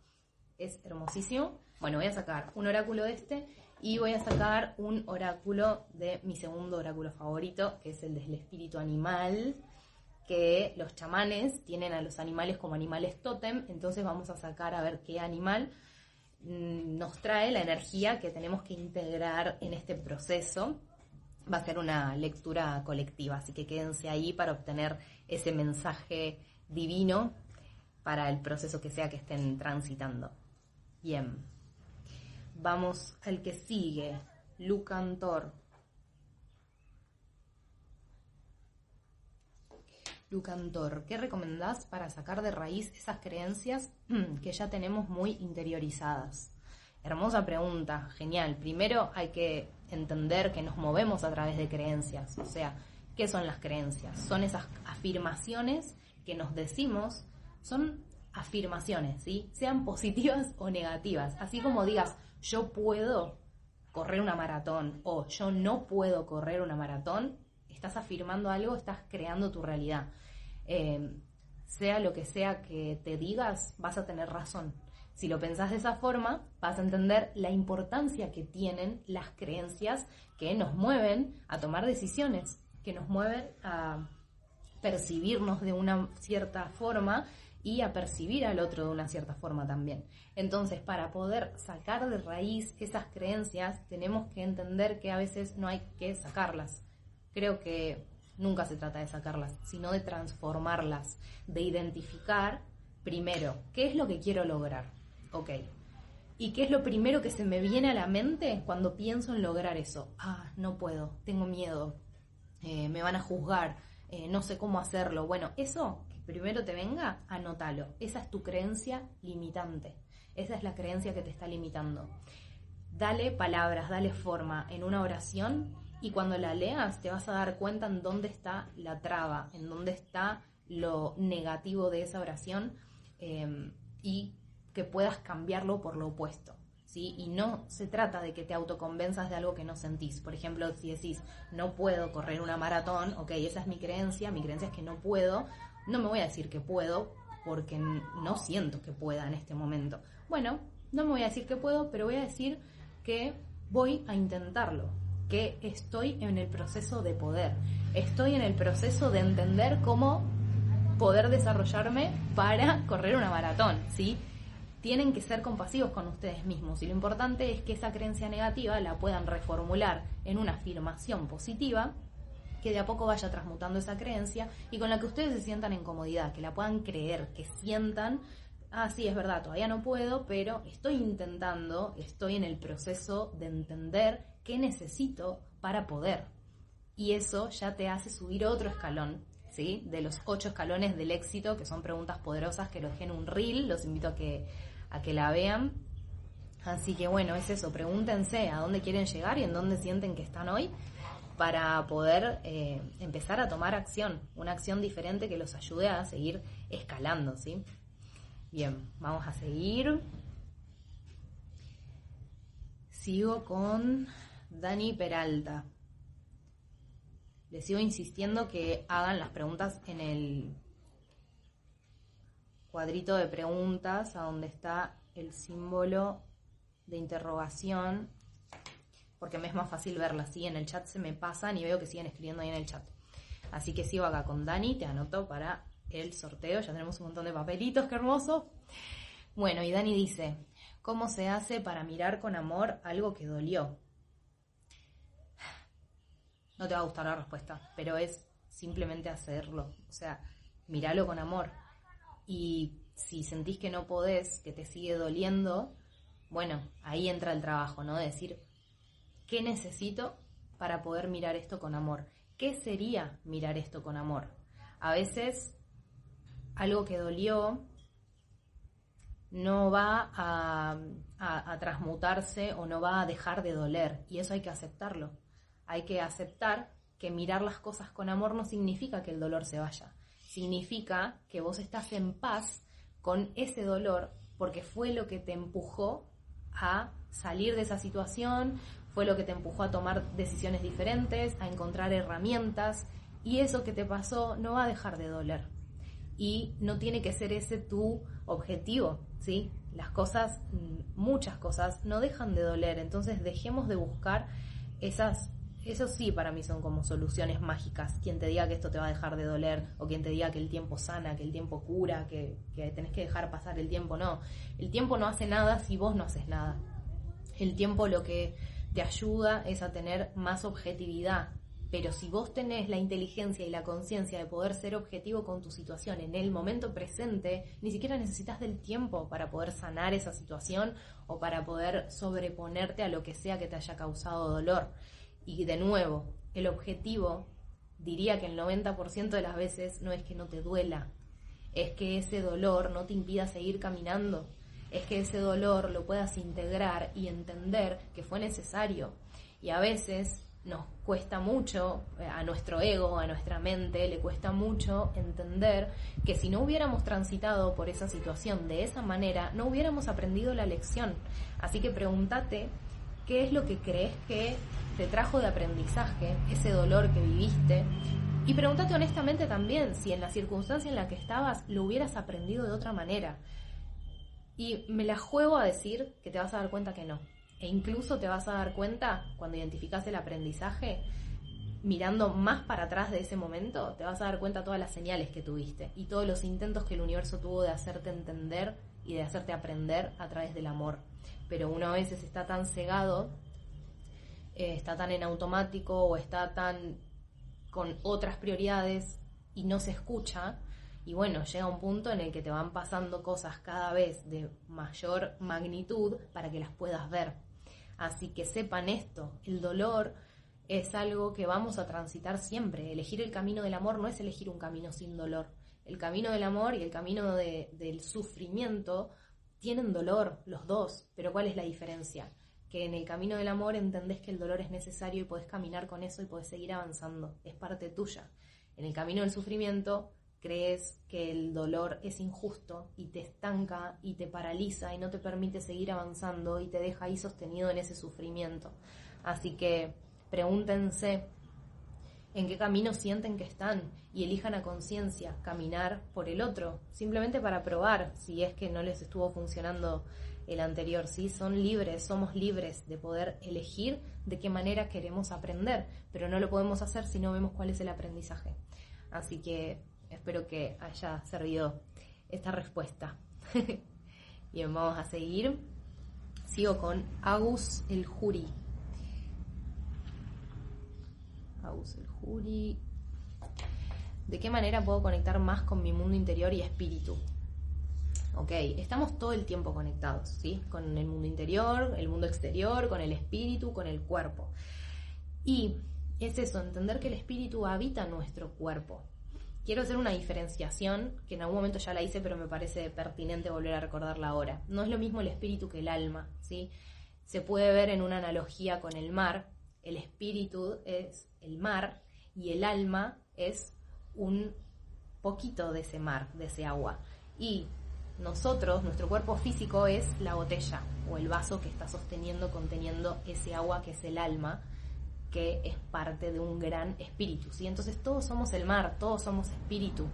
Es hermosísimo. Bueno, voy a sacar un oráculo de este y voy a sacar un oráculo de mi segundo oráculo favorito, que es el del espíritu animal, que los chamanes tienen a los animales como animales tótem, entonces vamos a sacar a ver qué animal nos trae la energía que tenemos que integrar en este proceso. Va a ser una lectura colectiva, así que quédense ahí para obtener ese mensaje divino para el proceso que sea que estén transitando. Bien, vamos al que sigue, Lucantor. Lucantor, ¿qué recomendás para sacar de raíz esas creencias que ya tenemos muy interiorizadas? Hermosa pregunta, genial. Primero hay que entender que nos movemos a través de creencias, o sea, ¿qué son las creencias? Son esas afirmaciones que nos decimos, son afirmaciones, ¿sí? Sean positivas o negativas. Así como digas, yo puedo correr una maratón o yo no puedo correr una maratón, estás afirmando algo, estás creando tu realidad. Eh, sea lo que sea que te digas, vas a tener razón. Si lo pensás de esa forma, vas a entender la importancia que tienen las creencias que nos mueven a tomar decisiones, que nos mueven a percibirnos de una cierta forma y a percibir al otro de una cierta forma también. Entonces, para poder sacar de raíz esas creencias, tenemos que entender que a veces no hay que sacarlas creo que nunca se trata de sacarlas, sino de transformarlas, de identificar primero qué es lo que quiero lograr. Ok. ¿Y qué es lo primero que se me viene a la mente cuando pienso en lograr eso? Ah, no puedo, tengo miedo, eh, me van a juzgar, eh, no sé cómo hacerlo. Bueno, eso que primero te venga, anótalo. Esa es tu creencia limitante. Esa es la creencia que te está limitando. Dale palabras, dale forma en una oración y cuando la leas te vas a dar cuenta en dónde está la traba, en dónde está lo negativo de esa oración em, y que puedas cambiarlo por lo opuesto. ¿sí? Y no se trata de que te autoconvenzas de algo que no sentís. Por ejemplo, si decís, no puedo correr una maratón, ok, esa es mi creencia, mi creencia es que no puedo, no me voy a decir que puedo porque no siento que pueda en este momento. Bueno, no me voy a decir que puedo, pero voy a decir que voy a intentarlo que estoy en el proceso de poder, estoy en el proceso de entender cómo poder desarrollarme para correr una maratón, ¿sí? Tienen que ser compasivos con ustedes mismos y lo importante es que esa creencia negativa la puedan reformular en una afirmación positiva que de a poco vaya transmutando esa creencia y con la que ustedes se sientan en comodidad, que la puedan creer, que sientan ah, sí, es verdad, todavía no puedo, pero estoy intentando, estoy en el proceso de entender qué necesito para poder. Y eso ya te hace subir otro escalón, ¿sí? De los ocho escalones del éxito, que son preguntas poderosas que lo dejé en un reel, los invito a que, a que la vean. Así que bueno, es eso, pregúntense a dónde quieren llegar y en dónde sienten que están hoy para poder eh, empezar a tomar acción, una acción diferente que los ayude a seguir escalando, ¿sí? Bien, vamos a seguir. Sigo con Dani Peralta. Les sigo insistiendo que hagan las preguntas en el cuadrito de preguntas, a donde está el símbolo de interrogación porque me es más fácil verlas. ¿sí? En el chat se me pasan y veo que siguen escribiendo ahí en el chat. Así que sigo acá con Dani, te anoto para el sorteo. Ya tenemos un montón de papelitos, qué hermoso. Bueno, y Dani dice, ¿cómo se hace para mirar con amor algo que dolió? No te va a gustar la respuesta, pero es simplemente hacerlo. O sea, míralo con amor. Y si sentís que no podés, que te sigue doliendo, bueno, ahí entra el trabajo, ¿no? De decir, ¿Qué necesito para poder mirar esto con amor? ¿Qué sería mirar esto con amor? A veces algo que dolió no va a, transmutarse o no va a dejar de doler y eso hay que aceptarlo. Hay que aceptar que mirar las cosas con amor no significa que el dolor se vaya, significa que vos estás en paz con ese dolor porque fue lo que te empujó a salir de esa situación, fue lo que te empujó a tomar decisiones diferentes, a encontrar herramientas y eso que te pasó no va a dejar de doler. Y no tiene que ser ese tu objetivo, ¿sí? Las cosas, muchas cosas, no dejan de doler, entonces dejemos de buscar esas eso sí para mí son como soluciones mágicas. Quien te diga que esto te va a dejar de doler, o quien te diga que el tiempo sana, que el tiempo cura, que, que tenés que dejar pasar el tiempo, no. El tiempo no hace nada si vos no haces nada. El tiempo lo que te ayuda es a tener más objetividad. Pero si vos tenés la inteligencia y la conciencia de poder ser objetivo con tu situación en el momento presente, ni siquiera necesitas del tiempo para poder sanar esa situación o para poder sobreponerte a lo que sea que te haya causado dolor. Y de nuevo, el objetivo, diría que el 90% de las veces no es que no te duela, es que ese dolor no te impida seguir caminando, es que ese dolor lo puedas integrar y entender que fue necesario. Y a veces nos cuesta mucho, eh, a nuestro ego, a nuestra mente, le cuesta mucho entender que si no hubiéramos transitado por esa situación de esa manera, no hubiéramos aprendido la lección. Así que pregúntate qué es lo que crees que te trajo de aprendizaje, ese dolor que viviste. Y pregúntate honestamente también si en la circunstancia en la que estabas lo hubieras aprendido de otra manera. Y me la juego a decir que te vas a dar cuenta que no. E incluso te vas a dar cuenta, cuando identificas el aprendizaje, mirando más para atrás de ese momento, te vas a dar cuenta todas las señales que tuviste y todos los intentos que el universo tuvo de hacerte entender y de hacerte aprender a través del amor. Pero uno a veces está tan cegado, eh, está tan en automático o está tan con otras prioridades y no se escucha y bueno, llega un punto en el que te van pasando cosas cada vez de mayor magnitud para que las puedas ver. Así que sepan esto, el dolor es algo que vamos a transitar siempre. Elegir el camino del amor no es elegir un camino sin dolor. El camino del amor y el camino del sufrimiento tienen dolor los dos, pero ¿cuál es la diferencia? Que en el camino del amor entendés que el dolor es necesario y podés caminar con eso y podés seguir avanzando, es parte tuya. En el camino del sufrimiento crees que el dolor es injusto y te estanca y te paraliza y no te permite seguir avanzando y te deja ahí sostenido en ese sufrimiento. Así que pregúntense en qué camino sienten que están y elijan a conciencia caminar por el otro, simplemente para probar si es que no les estuvo funcionando el anterior, ¿sí? Son libres, somos libres de poder elegir de qué manera queremos aprender, pero no lo podemos hacer si no vemos cuál es el aprendizaje. Así que Espero que haya servido esta respuesta. Bien, vamos a seguir. Sigo con Agus el Juri. Agus el Juri. ¿De qué manera puedo conectar más con mi mundo interior y espíritu? Ok, estamos todo el tiempo conectados, ¿sí? Con el mundo interior, el mundo exterior, con el espíritu, con el cuerpo. Y es eso, entender que el espíritu habita nuestro cuerpo. Quiero hacer una diferenciación, que en algún momento ya la hice, pero me parece pertinente volver a recordarla ahora. No es lo mismo el espíritu que el alma, ¿sí? Se puede ver en una analogía con el mar. El espíritu es el mar y el alma es un poquito de ese mar, de ese agua. Y nosotros, nuestro cuerpo físico es la botella o el vaso que está sosteniendo, conteniendo ese agua que es el alma, que es parte de un gran espíritu. ¿sí? Entonces todos somos el mar, todos somos espíritu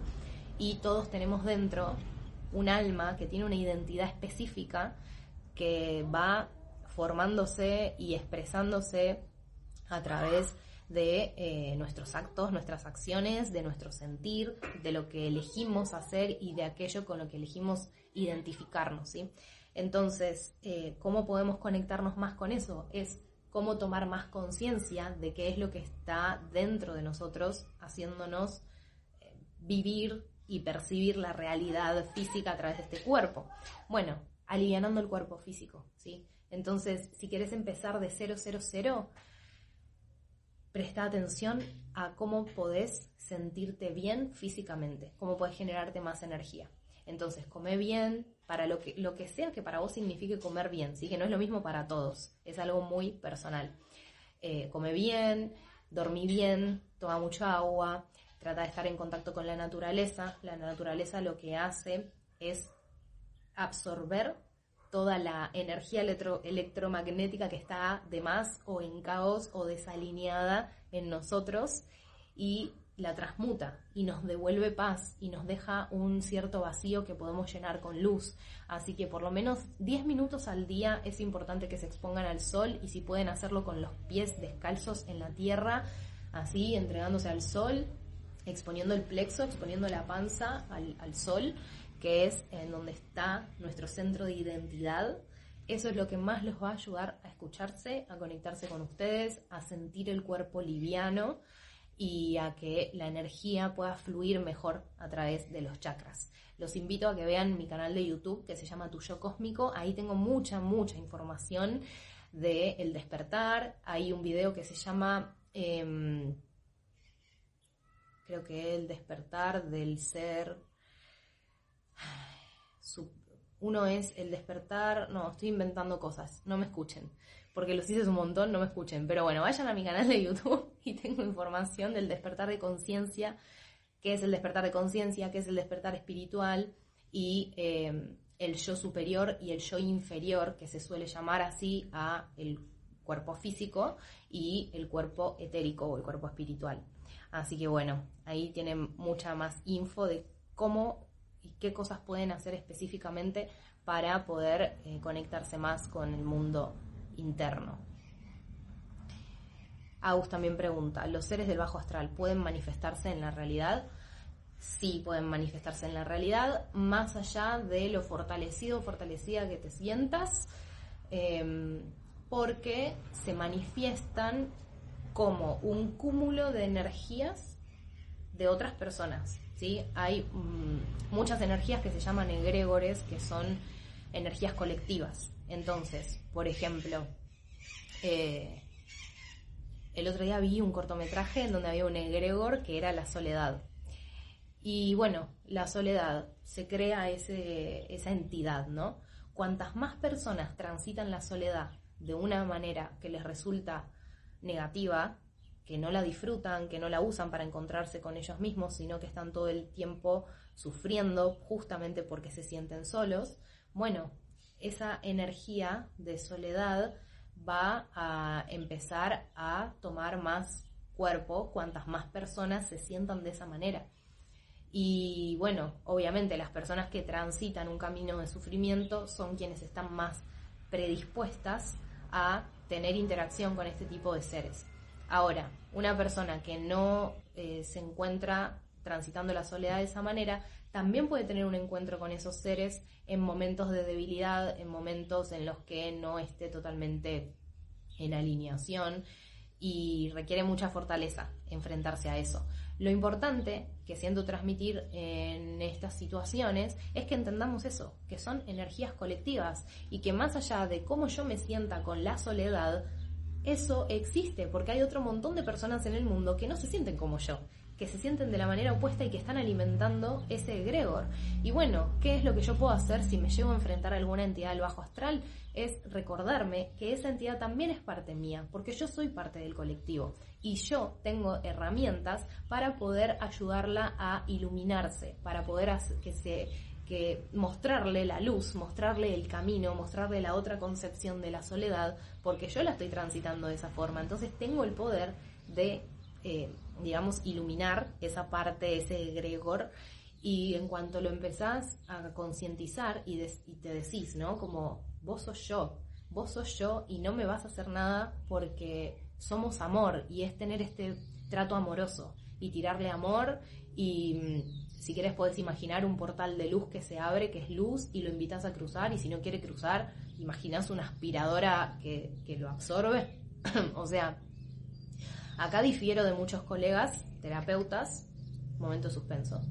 y todos tenemos dentro un alma que tiene una identidad específica que va formándose y expresándose a través de eh, nuestros actos, nuestras acciones, de nuestro sentir, de lo que elegimos hacer y de aquello con lo que elegimos identificarnos, ¿sí? Entonces, eh, ¿cómo podemos conectarnos más con eso? Es cómo tomar más conciencia de qué es lo que está dentro de nosotros, haciéndonos eh, vivir y percibir la realidad física a través de este cuerpo. Bueno, alivianando el cuerpo físico, ¿sí? Entonces, si quieres empezar de 000, presta atención a cómo podés sentirte bien físicamente, cómo podés generarte más energía. Entonces, come bien para lo que, lo que sea que para vos signifique comer bien, ¿sí? que no es lo mismo para todos, es algo muy personal. Eh, come bien, dormí bien, toma mucha agua, trata de estar en contacto con la naturaleza. La naturaleza lo que hace es absorber toda la energía electromagnética que está de más o en caos o desalineada en nosotros y la transmuta y nos devuelve paz y nos deja un cierto vacío que podemos llenar con luz. Así que por lo menos 10 minutos al día es importante que se expongan al sol y si pueden hacerlo con los pies descalzos en la tierra, así entregándose al sol, exponiendo el plexo, exponiendo la panza al, al sol que es en donde está nuestro centro de identidad. Eso es lo que más los va a ayudar a escucharse, a conectarse con ustedes, a sentir el cuerpo liviano y a que la energía pueda fluir mejor a través de los chakras. Los invito a que vean mi canal de YouTube que se llama Tuyo Cósmico. Ahí tengo mucha, mucha información de el despertar. Hay un video que se llama, em, creo que el despertar del ser uno es el despertar, no, estoy inventando cosas, no me escuchen, porque los hice un montón, no me escuchen, pero bueno, vayan a mi canal de YouTube y tengo información del despertar de conciencia, qué es el despertar de conciencia, qué es el despertar espiritual y eh, el yo superior y el yo inferior, que se suele llamar así a el cuerpo físico y el cuerpo etérico o el cuerpo espiritual. Así que bueno, ahí tienen mucha más info de cómo y qué cosas pueden hacer específicamente para poder eh, conectarse más con el mundo interno. Agus también pregunta, ¿los seres del bajo astral pueden manifestarse en la realidad? Sí, pueden manifestarse en la realidad, más allá de lo fortalecido o fortalecida que te sientas, em, porque se manifiestan como un cúmulo de energías de otras personas. ¿Sí? Hay mm, muchas energías que se llaman egregores, que son energías colectivas. Entonces, por ejemplo, eh, el otro día vi un cortometraje en donde había un egregor que era la soledad. Y bueno, la soledad se crea esa entidad, ¿no? Cuantas más personas transitan la soledad de una manera que les resulta negativa, que no la disfrutan, que no la usan para encontrarse con ellos mismos, sino que están todo el tiempo sufriendo justamente porque se sienten solos, bueno, esa energía de soledad va a empezar a tomar más cuerpo cuantas más personas se sientan de esa manera. Y bueno, obviamente las personas que transitan un camino de sufrimiento son quienes están más predispuestas a tener interacción con este tipo de seres. Ahora, una persona que no eh, se encuentra transitando la soledad de esa manera, también puede tener un encuentro con esos seres en momentos de debilidad, en momentos en los que no esté totalmente en alineación y requiere mucha fortaleza enfrentarse a eso. Lo importante que siento transmitir en estas situaciones es que entendamos eso, que son energías colectivas y que más allá de cómo yo me sienta con la soledad, eso existe porque hay otro montón de personas en el mundo que no se sienten como yo que se sienten de la manera opuesta y que están alimentando ese egregor. Y bueno, ¿qué es lo que yo puedo hacer si me llevo a enfrentar a alguna entidad del bajo astral? Es recordarme que esa entidad también es parte mía, porque yo soy parte del colectivo y yo tengo herramientas para poder ayudarla a iluminarse, para poder que se que mostrarle la luz, mostrarle el camino, mostrarle la otra concepción de la soledad, porque yo la estoy transitando de esa forma. Entonces tengo el poder de eh, digamos, iluminar esa parte, ese egregor, y en cuanto lo empezás a concientizar y, te decís, ¿no? Como, vos sos yo, vos sos yo y no me vas a hacer nada porque somos amor y es tener este trato amoroso y tirarle amor y mm, si quieres podés imaginar un portal de luz que se abre, que es luz, y lo invitas a cruzar, y si no quiere cruzar, imaginas una aspiradora que, que lo absorbe. o sea, Acá difiero de muchos colegas, terapeutas, momento suspenso.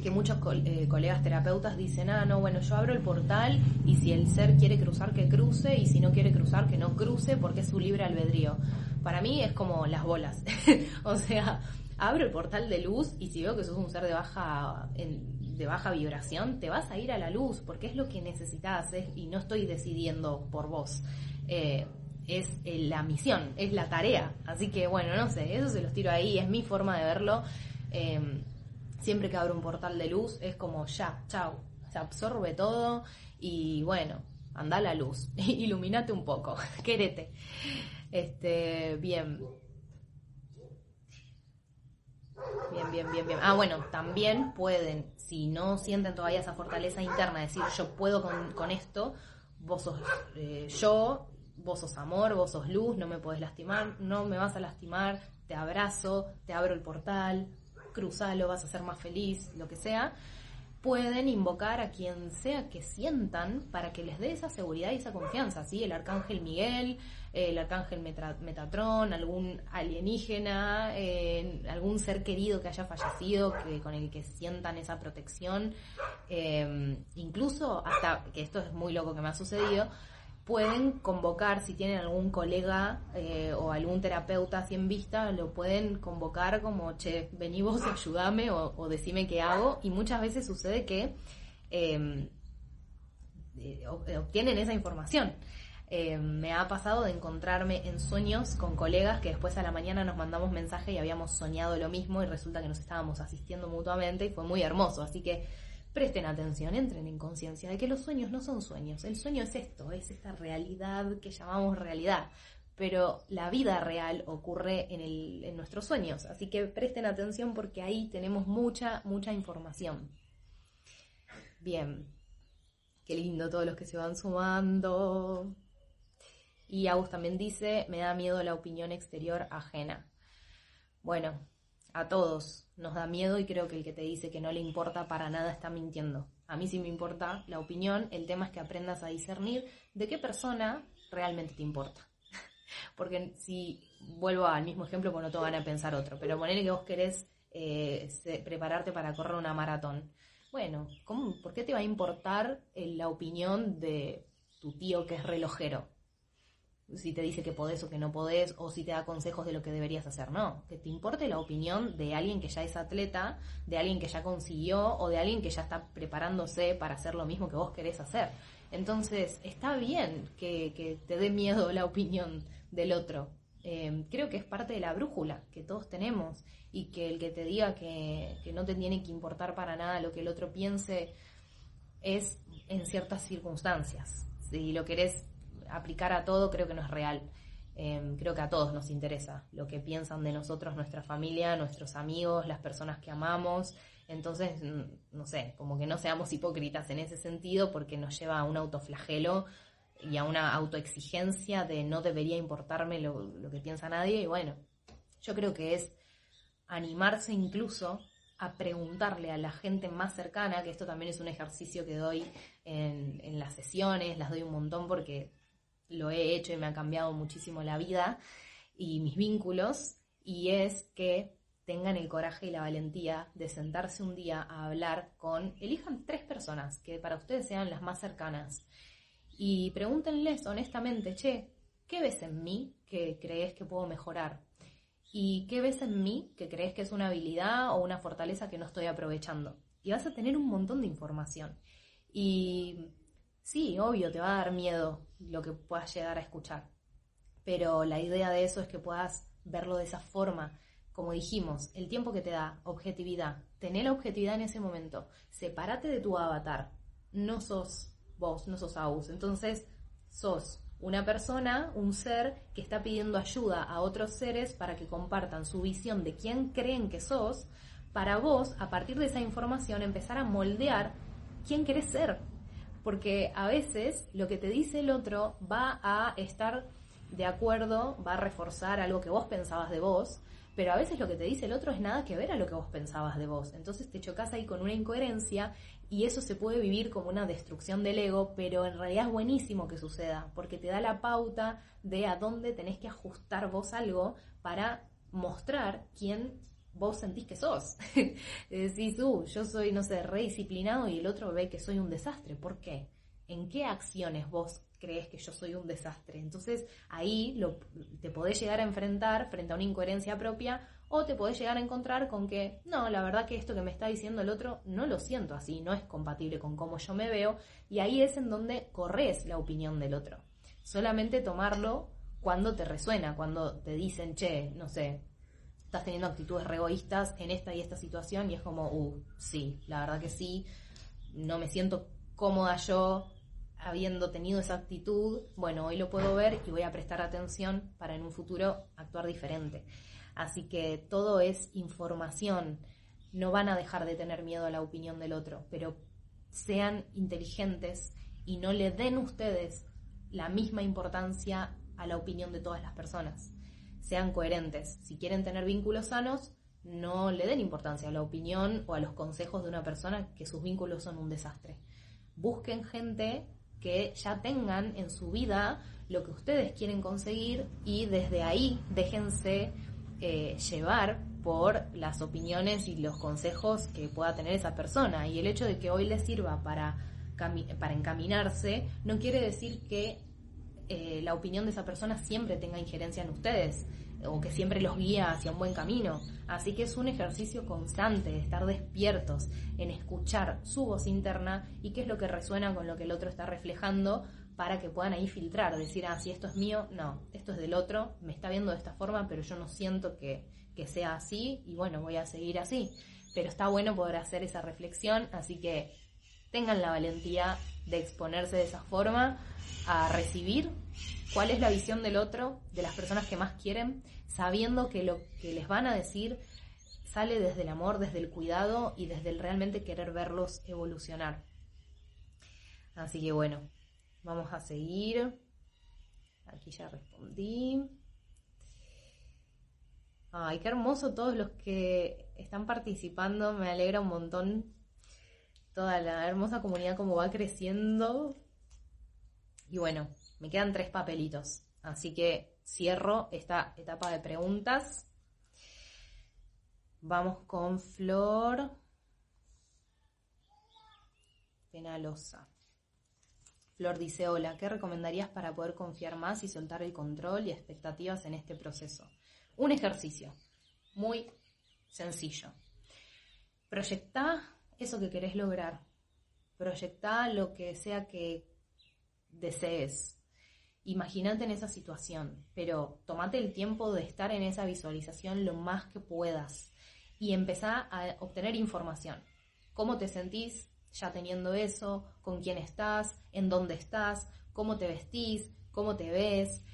Que muchos eh, colegas terapeutas dicen, ah, no, bueno, yo abro el portal y si el ser quiere cruzar, que cruce, y si no quiere cruzar, que no cruce, porque es su libre albedrío. Para mí es como las bolas. o sea, abro el portal de luz y si veo que sos un ser de baja, de baja vibración, te vas a ir a la luz, porque es lo que necesitas y no estoy decidiendo por vos. Eh, es eh, la misión, es la tarea. Así que bueno, no sé, eso se los tiro ahí, es mi forma de verlo. Em, siempre que abro un portal de luz es como ya, chao, se absorbe todo y bueno, anda a la luz, iluminate un poco, querete. Este, bien. Bien, bien, bien, bien. Ah, bueno, también pueden, si no sienten todavía esa fortaleza interna, decir yo puedo con, esto, vos sos eh, yo, vos sos amor, vos sos luz, no me puedes lastimar, no me vas a lastimar, te abrazo, te abro el portal, cruzalo, vas a ser más feliz, lo que sea, pueden invocar a quien sea que sientan para que les dé esa seguridad y esa confianza, ¿sí? El arcángel Miguel, el arcángel Metatrón, algún alienígena, eh, algún ser querido que haya fallecido, que, con el que sientan esa protección, eh, incluso hasta, que esto es muy loco que me ha sucedido, pueden convocar, si tienen algún colega eh, o algún terapeuta así en vista, lo pueden convocar como, che, vení vos, ayúdame o, decime qué hago. Y muchas veces sucede que em, eh, obtienen esa información. Em, me ha pasado de encontrarme en sueños con colegas que después a la mañana nos mandamos mensaje y habíamos soñado lo mismo y resulta que nos estábamos asistiendo mutuamente y fue muy hermoso. Así que presten atención, entren en conciencia de que los sueños no son sueños. El sueño es esto, es esta realidad que llamamos realidad. Pero la vida real ocurre en, el, en nuestros sueños. Así que presten atención porque ahí tenemos mucha, mucha información. Bien. Qué lindo todos los que se van sumando. Y Agus también dice, me da miedo la opinión exterior ajena. Bueno, a todos nos da miedo y creo que el que te dice que no le importa para nada está mintiendo. A mí sí me importa la opinión, el tema es que aprendas a discernir de qué persona realmente te importa. Porque si vuelvo al mismo ejemplo, pues no te van a pensar otro, pero poner que vos querés eh, prepararte para correr una maratón. Bueno, ¿cómo, ¿por qué te va a importar eh, la opinión de tu tío que es relojero? Si te dice que podés o que no podés, o si te da consejos de lo que deberías hacer. No, que te importe la opinión de alguien que ya es atleta, de alguien que ya consiguió o de alguien que ya está preparándose para hacer lo mismo que vos querés hacer. Entonces, está bien que, te dé miedo la opinión del otro. Em, creo que es parte de la brújula que todos tenemos y que el que te diga que, que no te tiene que importar para nada lo que el otro piense es en ciertas circunstancias. Si lo querés aplicar a todo creo que no es real. Em, creo que a todos nos interesa lo que piensan de nosotros, nuestra familia, nuestros amigos, las personas que amamos. Entonces, no sé, como que no seamos hipócritas en ese sentido porque nos lleva a un autoflagelo y a una autoexigencia de no debería importarme lo, lo que piensa nadie. Y bueno, yo creo que es animarse incluso a preguntarle a la gente más cercana, que esto también es un ejercicio que doy en, en las sesiones, las doy un montón porque lo he hecho y me ha cambiado muchísimo la vida. y mis vínculos, y es que tengan el coraje y la valentía de sentarse un día a hablar con, elijan tres personas que para ustedes sean las más cercanas y pregúntenles honestamente, che, ¿qué ves en mí que crees que puedo mejorar? ¿Y qué ves en mí que crees que es una habilidad o una fortaleza que no estoy aprovechando? Y vas a tener un montón de información. Y sí, obvio, te va a dar miedo lo que puedas llegar a escuchar. Pero la idea de eso es que puedas verlo de esa forma. Como dijimos, el tiempo que te da, objetividad. Tener la objetividad en ese momento. Sepárate de tu avatar. No sos vos, no sos Aus. Entonces, sos una persona, un ser que está pidiendo ayuda a otros seres para que compartan su visión de quién creen que sos, para vos, a partir de esa información, empezar a moldear quién querés ser. Porque a veces lo que te dice el otro va a estar de acuerdo, va a reforzar algo que vos pensabas de vos, pero a veces lo que te dice el otro es nada que ver a lo que vos pensabas de vos. Entonces te chocas ahí con una incoherencia y eso se puede vivir como una destrucción del ego, pero en realidad es buenísimo que suceda, porque te da la pauta de a dónde tenés que ajustar vos algo para mostrar quién vos sentís que sos. Decís, uh, yo soy, no sé, re disciplinado y el otro ve que soy un desastre. ¿Por qué? ¿En qué acciones vos crees que yo soy un desastre? Entonces ahí lo, te podés llegar a enfrentar frente a una incoherencia propia o te podés llegar a encontrar con que, no, la verdad que esto que me está diciendo el otro no lo siento así, no es compatible con cómo yo me veo, y ahí es en donde corres la opinión del otro. Solamente tomarlo cuando te resuena, cuando te dicen, che, no sé, estás teniendo actitudes egoístas en esta y esta situación, y es como, uh, sí, la verdad que sí, no me siento cómoda yo habiendo tenido esa actitud, bueno, hoy lo puedo ver y voy a prestar atención para en un futuro actuar diferente. Así que todo es información. No van a dejar de tener miedo a la opinión del otro, pero sean inteligentes y no le den ustedes la misma importancia a la opinión de todas las personas. Sean coherentes. Si quieren tener vínculos sanos, no le den importancia a la opinión o a los consejos de una persona que sus vínculos son un desastre. Busquen gente que ya tengan en su vida lo que ustedes quieren conseguir y desde ahí déjense eh, llevar por las opiniones y los consejos que pueda tener esa persona. Y el hecho de que hoy les sirva para, para encaminarse no quiere decir que eh, la opinión de esa persona siempre tenga injerencia en ustedes o que siempre los guía hacia un buen camino. Así que es un ejercicio constante de estar despiertos en escuchar su voz interna y qué es lo que resuena con lo que el otro está reflejando para que puedan ahí filtrar, decir, ah, si esto es mío, no, esto es del otro, me está viendo de esta forma, pero yo no siento que, que sea así y bueno, voy a seguir así. Pero está bueno poder hacer esa reflexión, así que tengan la valentía de exponerse de esa forma a recibir cuál es la visión del otro, de las personas que más quieren, sabiendo que lo que les van a decir sale desde el amor, desde el cuidado y desde el realmente querer verlos evolucionar. Así que bueno, Vamos a seguir. Aquí ya respondí. Ay, qué hermoso todos los que están participando. Me alegra un montón toda la hermosa comunidad como va creciendo. Y bueno, me quedan tres papelitos. Así que cierro esta etapa de preguntas. Vamos con Flor Penalosa. Flor dice, hola, ¿qué recomendarías para poder confiar más y soltar el control y expectativas en este proceso? Un ejercicio muy sencillo. Proyectá eso que querés lograr. Proyectá lo que sea que desees. Imagínate en esa situación, pero tomate el tiempo de estar en esa visualización lo más que puedas y empezá a obtener información. ¿Cómo te sentís? ya teniendo eso, con quién estás, en dónde estás, cómo te vestís, cómo te ves,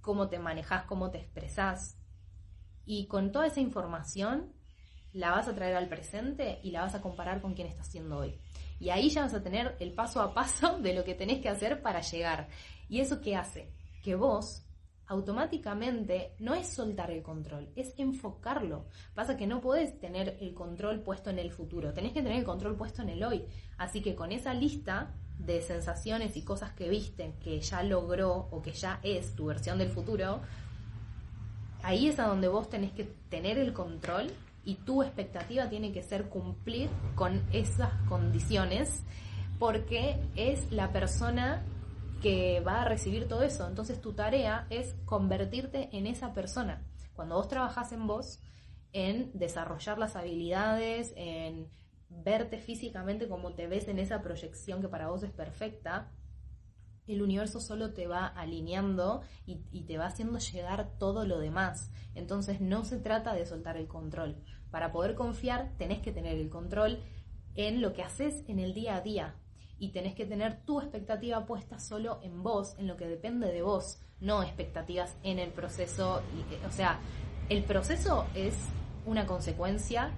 cómo te manejas, cómo te expresás. Y con toda esa información la vas a traer al presente y la vas a comparar con quién estás siendo hoy. Y ahí ya vas a tener el paso a paso de lo que tenés que hacer para llegar. ¿Y eso qué hace? Que vos automáticamente no es soltar el control, es enfocarlo. Pasa que no puedes tener el control puesto en el futuro, tenés que tener el control puesto en el hoy. Así que con esa lista de sensaciones y cosas que viste que ya logró o que ya es tu versión del futuro, ahí es a donde vos tenés que tener el control y tu expectativa tiene que ser cumplir con esas condiciones porque es la persona que va a recibir todo eso. Entonces tu tarea es convertirte en esa persona. Cuando vos trabajas en vos, en desarrollar las habilidades, en verte físicamente como te ves en esa proyección que para vos es perfecta, el universo solo te va alineando y, te va haciendo llegar todo lo demás. Entonces no se trata de soltar el control. Para poder confiar tenés que tener el control en lo que haces en el día a día. Y tenés que tener tu expectativa puesta solo en vos, en lo que depende de vos, no expectativas en el proceso. o sea, el proceso es una consecuencia,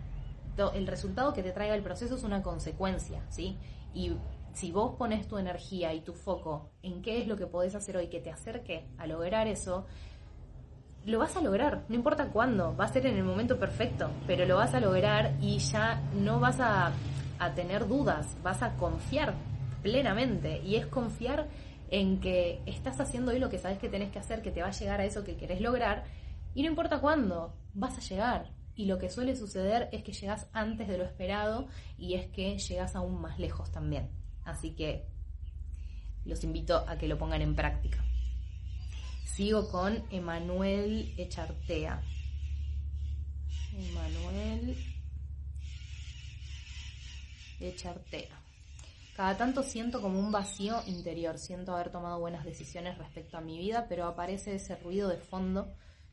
el resultado que te traiga el proceso es una consecuencia, ¿sí? Y si vos pones tu energía y tu foco en qué es lo que podés hacer hoy que te acerque a lograr eso, lo vas a lograr, no importa cuándo, va a ser en el momento perfecto, pero lo vas a lograr y ya no vas a, tener dudas, vas a confiar plenamente y es confiar en que estás haciendo hoy lo que sabes que tenés que hacer, que te va a llegar a eso que querés lograr y no importa cuándo, vas a llegar. Y lo que suele suceder es que llegas antes de lo esperado y es que llegas aún más lejos también. Así que los invito a que lo pongan en práctica. Sigo con Emanuel Echartea. Emanuel Echartea. Cada tanto siento como un vacío interior, siento haber tomado buenas decisiones respecto a mi vida, pero aparece ese ruido de fondo.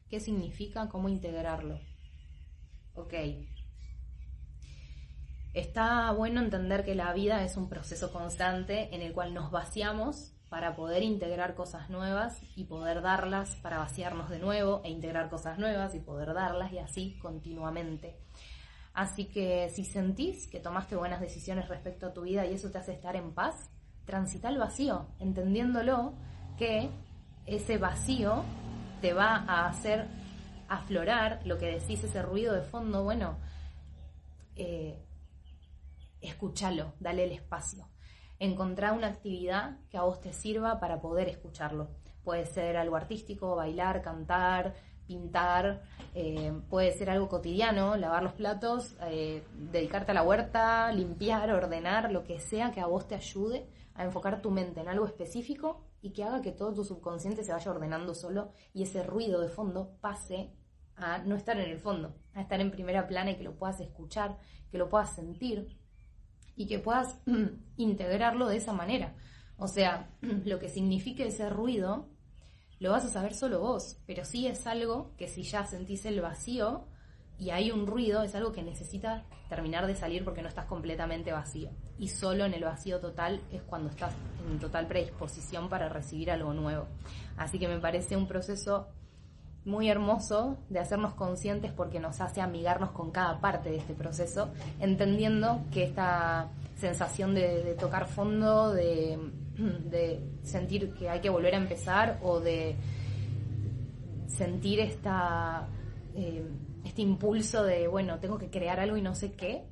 ¿Qué significa? ¿Cómo integrarlo? Ok, Está bueno entender que la vida es un proceso constante en el cual nos vaciamos para poder integrar cosas nuevas y poder darlas para vaciarnos de nuevo e integrar cosas nuevas y poder darlas y así continuamente. Así que si sentís que tomaste buenas decisiones respecto a tu vida y eso te hace estar en paz, transita el vacío, entendiéndolo que ese vacío te va a hacer aflorar lo que decís, ese ruido de fondo, bueno, eh, escúchalo, dale el espacio. Encontrá una actividad que a vos te sirva para poder escucharlo. Puede ser algo artístico, bailar, cantar, pintar, eh, puede ser algo cotidiano, lavar los platos, eh, dedicarte a la huerta, limpiar, ordenar, lo que sea que a vos te ayude a enfocar tu mente en algo específico y que haga que todo tu subconsciente se vaya ordenando solo y ese ruido de fondo pase a no estar en el fondo, a estar en primera plana y que lo puedas escuchar, que lo puedas sentir y que puedas integrarlo de esa manera. O sea, lo que signifique ese ruido lo vas a saber solo vos, pero sí es algo que si ya sentís el vacío y hay un ruido, es algo que necesita terminar de salir porque no estás completamente vacío. Y solo en el vacío total es cuando estás en total predisposición para recibir algo nuevo. Así que me parece un proceso muy hermoso de hacernos conscientes porque nos hace amigarnos con cada parte de este proceso, entendiendo que esta sensación de, tocar fondo, de, sentir que hay que volver a empezar o de sentir esta, eh, este impulso de, bueno, tengo que crear algo y no sé qué,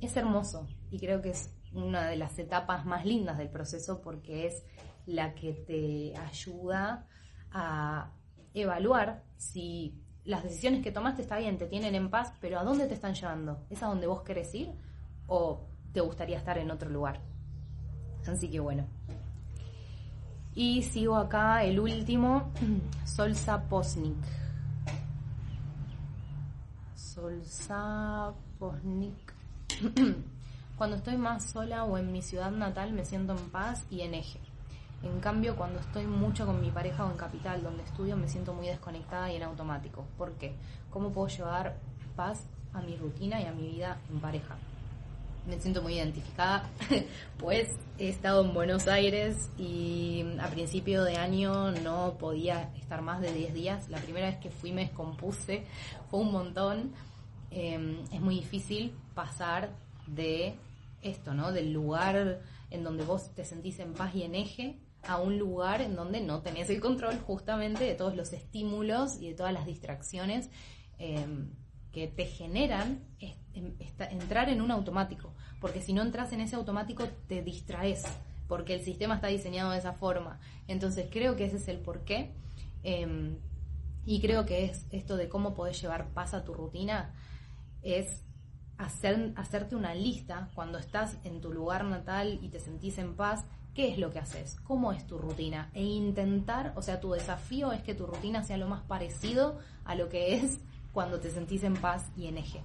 es hermoso. Y creo que es una de las etapas más lindas del proceso porque es la que te ayuda a evaluar si las decisiones que tomaste está bien, te tienen en paz, pero ¿a dónde te están llevando? ¿Es a donde vos querés ir o te gustaría estar en otro lugar? Así que bueno. Y sigo acá el último, Solsa Posnik. Solsa Posnik. Cuando estoy más sola o en mi ciudad natal me siento en paz y en eje. En cambio, cuando estoy mucho con mi pareja o en capital, donde estudio, me siento muy desconectada y en automático. ¿Por qué? ¿Cómo puedo llevar paz a mi rutina y a mi vida en pareja? Me siento muy identificada, pues he estado en Buenos Aires y a principio de año no podía estar más de 10 días. La primera vez que fui me descompuse, fue un montón. Em, es muy difícil pasar de esto, ¿no? Del lugar en donde vos te sentís en paz y en eje a un lugar en donde no tenés el control justamente de todos los estímulos y de todas las distracciones em, que te generan em, entrar en un automático. Porque si no entras en ese automático te distraes, porque el sistema está diseñado de esa forma. Entonces creo que ese es el porqué. Em, Y creo que es esto de cómo podés llevar paz a tu rutina, es hacer, hacerte una lista cuando estás en tu lugar natal y te sentís en paz, qué es lo que haces, cómo es tu rutina e intentar, o sea, tu desafío es que tu rutina sea lo más parecido a lo que es cuando te sentís en paz y en eje.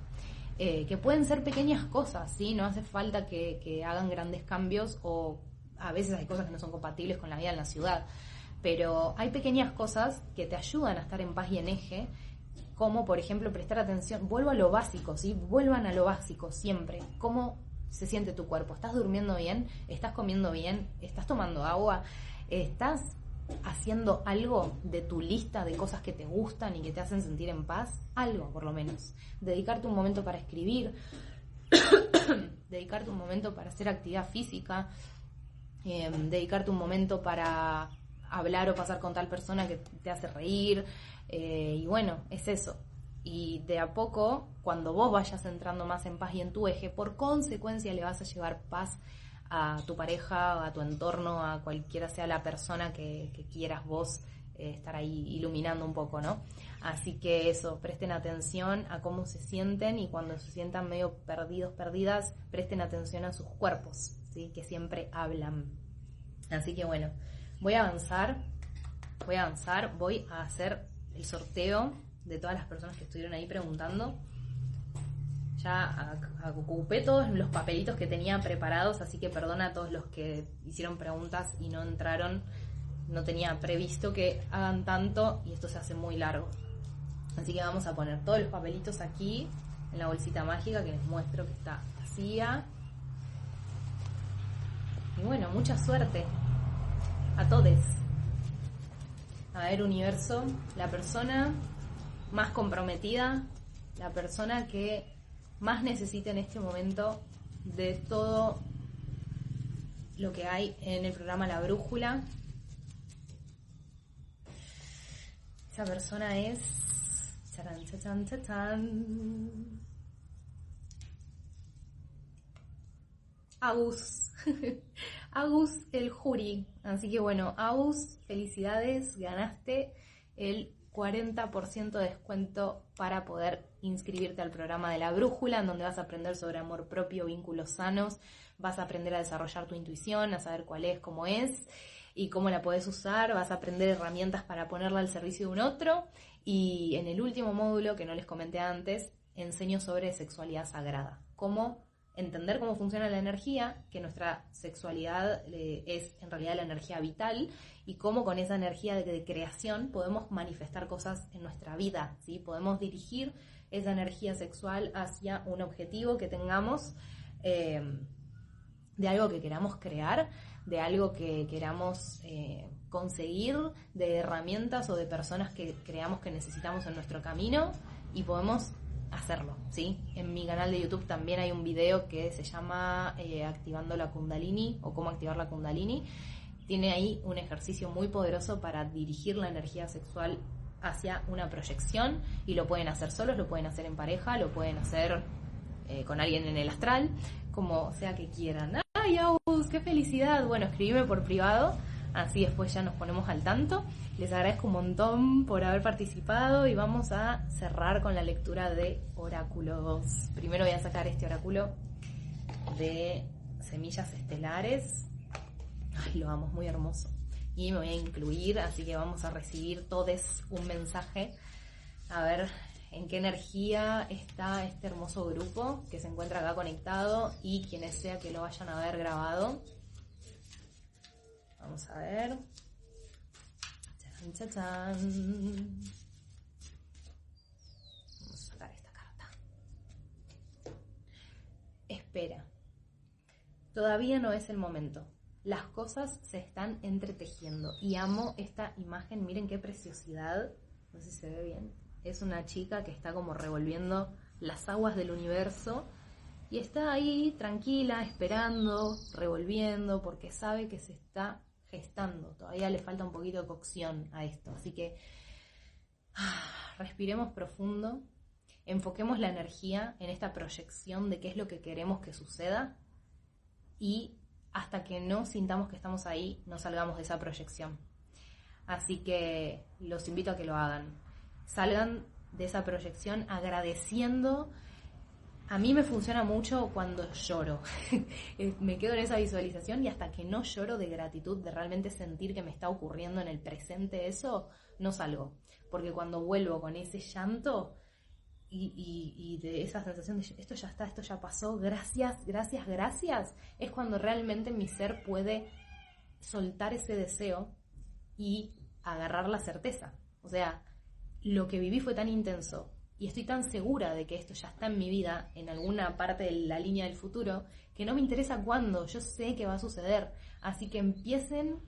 Eh, que pueden ser pequeñas cosas, ¿sí? No hace falta que, que hagan grandes cambios o a veces hay cosas que no son compatibles con la vida en la ciudad, pero hay pequeñas cosas que te ayudan a estar en paz y en eje como por ejemplo prestar atención, vuelvo a lo básico, ¿sí? Vuelvan a lo básico siempre. ¿Cómo se siente tu cuerpo? ¿Estás durmiendo bien? ¿Estás comiendo bien? ¿Estás tomando agua? ¿Estás haciendo algo de tu lista de cosas que te gustan y que te hacen sentir en paz? Algo, por lo menos. Dedicarte un momento para escribir, dedicarte un momento para hacer actividad física, em, dedicarte un momento para hablar o pasar con tal persona que te hace reír, eh, y bueno, es eso. Y de a poco, cuando vos vayas entrando más en paz y en tu eje, por consecuencia le vas a llevar paz a tu pareja, a tu entorno, a cualquiera sea la persona que, quieras vos eh, estar ahí iluminando un poco, ¿no? Así que eso, presten atención a cómo se sienten y cuando se sientan medio perdidos, perdidas, presten atención a sus cuerpos, ¿sí? Que siempre hablan. Así que bueno, voy a avanzar, voy a avanzar, voy a hacer el sorteo de todas las personas que estuvieron ahí preguntando. Ya ocupé todos los papelitos que tenía preparados, así que perdona a todos los que hicieron preguntas y no entraron. No tenía previsto que hagan tanto y esto se hace muy largo. Así que vamos a poner todos los papelitos aquí en la bolsita mágica que les muestro que está vacía. Y bueno, mucha suerte a todos. A ver, universo, la persona más comprometida, la persona que más necesita en este momento de todo lo que hay en el programa La Brújula. Esa persona es... Agus. Agus el Juri. Así que bueno, Agus, felicidades, ganaste el 40% de descuento para poder inscribirte al programa de la brújula, en donde vas a aprender sobre amor propio, vínculos sanos, vas a aprender a desarrollar tu intuición, a saber cuál es, cómo es y cómo la puedes usar, vas a aprender herramientas para ponerla al servicio de un otro. Y en el último módulo que no les comenté antes, enseño sobre sexualidad sagrada, cómo entender cómo funciona la energía, que nuestra sexualidad eh, es en realidad la energía vital y cómo con esa energía de, creación podemos manifestar cosas en nuestra vida, ¿sí? Podemos dirigir esa energía sexual hacia un objetivo que tengamos eh, de algo que queramos crear, de algo que queramos eh, conseguir, de herramientas o de personas que creamos que necesitamos en nuestro camino y podemos hacerlo, ¿sí? En mi canal de YouTube también hay un video que se llama eh, Activando la Kundalini o cómo activar la Kundalini. Tiene ahí un ejercicio muy poderoso para dirigir la energía sexual hacia una proyección y lo pueden hacer solos, lo pueden hacer en pareja, lo pueden hacer eh, con alguien en el astral, como sea que quieran. ¡Ay, Aus! ¡Qué felicidad! Bueno, escribime por privado así después ya nos ponemos al tanto. Les agradezco un montón por haber participado y vamos a cerrar con la lectura de oráculos. Primero voy a sacar este oráculo de semillas estelares. Ay, lo amo, muy hermoso. Y me voy a incluir, así que vamos a recibir todos un mensaje. A ver en qué energía está este hermoso grupo que se encuentra acá conectado y quienes sea que lo vayan a ver grabado. Vamos a ver. Vamos a sacar esta carta. Espera. Todavía no es el momento. Las cosas se están entretejiendo. Y amo esta imagen. Miren qué preciosidad. No sé si se ve bien. Es una chica que está como revolviendo las aguas del universo y está ahí tranquila, esperando, revolviendo, porque sabe que se está gestando, todavía le falta un poquito de cocción a esto, así que ah, respiremos profundo, enfoquemos la energía en esta proyección de qué es lo que queremos que suceda y hasta que no sintamos que estamos ahí, no salgamos de esa proyección. Así que los invito a que lo hagan. salgan de esa proyección agradeciendo. A mí me funciona mucho cuando lloro. me quedo en esa visualización y hasta que no lloro de gratitud, de realmente sentir que me está ocurriendo en el presente eso, no salgo. Porque cuando vuelvo con ese llanto, y, de esa sensación de esto ya está, esto ya pasó, gracias, gracias, gracias, es cuando realmente mi ser puede soltar ese deseo y agarrar la certeza. O sea, lo que viví fue tan intenso y estoy tan segura de que esto ya está en mi vida, en alguna parte de la línea del futuro, que no me interesa cuándo, yo sé que va a suceder. Así que empiecen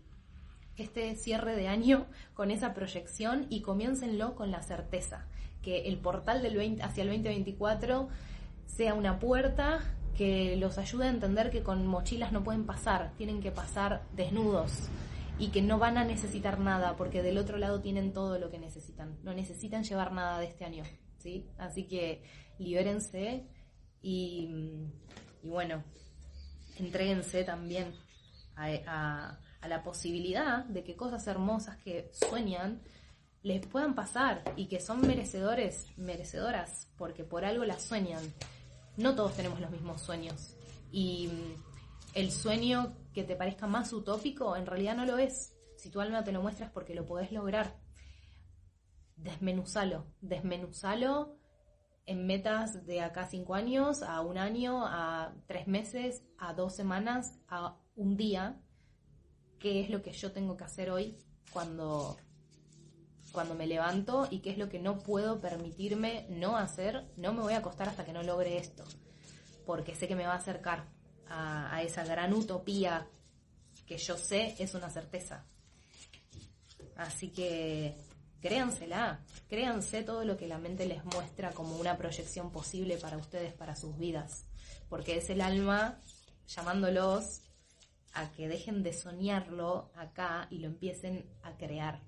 este cierre de año con esa proyección y comiéncenlo con la certeza que el portal del 20, hacia el 2024 sea una puerta que los ayude a entender que con mochilas no pueden pasar, tienen que pasar desnudos y que no van a necesitar nada porque del otro lado tienen todo lo que necesitan, no necesitan llevar nada de este año, ¿sí? Así que libérense y, bueno, entréguense también a, a la posibilidad de que cosas hermosas que sueñan les puedan pasar y que son merecedores, merecedoras, porque por algo las sueñan. No todos tenemos los mismos sueños. Y mm, el sueño que te parezca más utópico, en realidad no lo es. Si tu alma te lo muestra es porque lo podés lograr. Desmenuzalo, desmenuzalo en metas de acá cinco años, a un año, a tres meses, a dos semanas, a un día. ¿Qué es lo que yo tengo que hacer hoy cuando cuando me levanto y qué es lo que no puedo permitirme no hacer, no me voy a acostar hasta que no logre esto, porque sé que me va a acercar a, esa gran utopía que yo sé es una certeza. Así que créansela, créanse todo lo que la mente les muestra como una proyección posible para ustedes, para sus vidas, porque es el alma llamándolos a que dejen de soñarlo acá y lo empiecen a crear.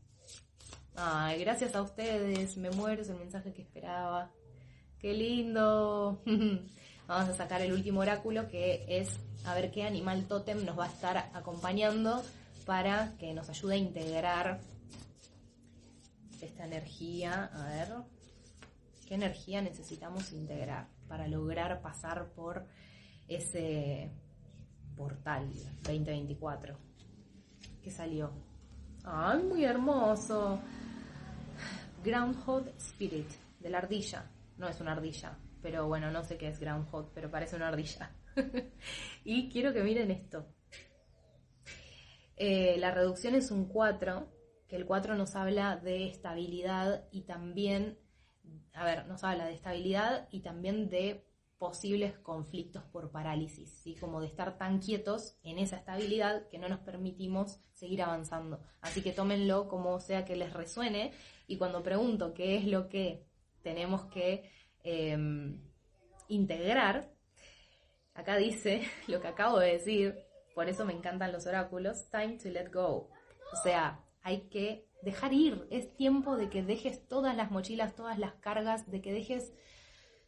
Ay, gracias a ustedes, me muero, es el mensaje que esperaba. Qué lindo. Vamos a sacar el último oráculo que es a ver qué animal tótem nos va a estar acompañando para que nos ayude a integrar esta energía. A ver, ¿qué energía necesitamos integrar para lograr pasar por ese portal 2024? ¿Qué salió? ¡Ay, muy hermoso! Groundhog Spirit, de la ardilla. No es una ardilla, pero bueno, no sé qué es Groundhog, pero parece una ardilla. y quiero que miren esto. Eh, la reducción es un 4, que el 4 nos habla de estabilidad y también, a ver, nos habla de estabilidad y también de posibles conflictos por parálisis, ¿sí? como de estar tan quietos en esa estabilidad que no nos permitimos seguir avanzando. Así que tómenlo como sea que les resuene y cuando pregunto qué es lo que tenemos que em, integrar, acá dice lo que acabo de decir, por eso me encantan los oráculos, time to let go. O sea, hay que dejar ir, es tiempo de que dejes todas las mochilas, todas las cargas, de que dejes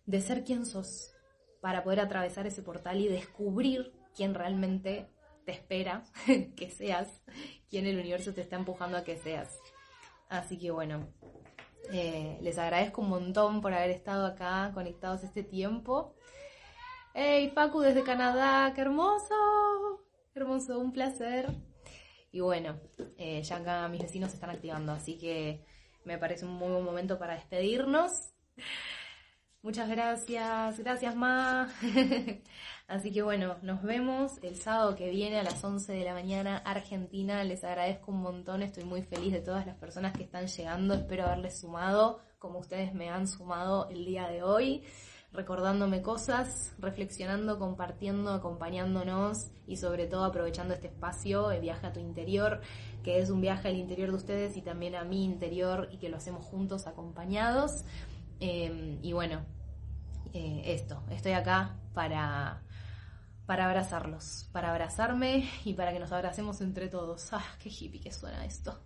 de ser quien sos, para poder atravesar ese portal y descubrir quién realmente te espera que seas, quién el universo te está empujando a que seas. Así que bueno, eh, les agradezco un montón por haber estado acá conectados este tiempo. ¡Hey, Facu desde Canadá! ¡Qué hermoso! Hermoso, un placer. Y bueno, eh, ya acá mis vecinos se están activando, así que me parece un muy buen momento para despedirnos. Muchas gracias, gracias Ma. Así que bueno, nos vemos el sábado que viene a las 11 de la mañana, Argentina. Les agradezco un montón, estoy muy feliz de todas las personas que están llegando. Espero haberles sumado como ustedes me han sumado el día de hoy, recordándome cosas, reflexionando, compartiendo, acompañándonos y sobre todo aprovechando este espacio, el viaje a tu interior, que es un viaje al interior de ustedes y también a mi interior y que lo hacemos juntos acompañados. Em, y bueno, eh, esto, estoy acá para, para abrazarlos, para abrazarme y para que nos abracemos entre todos. ¡Ah, qué hippie que suena esto!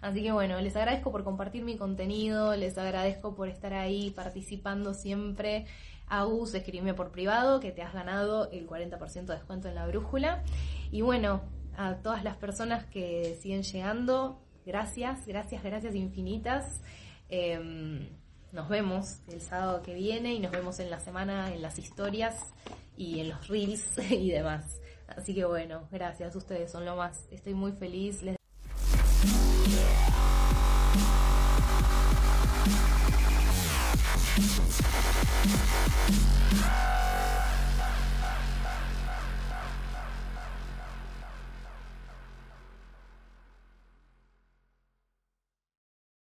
Así que bueno, les agradezco por compartir mi contenido, les agradezco por estar ahí participando siempre. Agus, escribime por privado que te has ganado el 40% de descuento en la brújula. Y bueno, a todas las personas que siguen llegando, gracias, gracias, gracias infinitas. Em, nos vemos el sábado que viene y nos vemos en la semana en las historias y en los reels y demás. Así que bueno, gracias, ustedes son lo más. Estoy muy feliz. Les Yeah!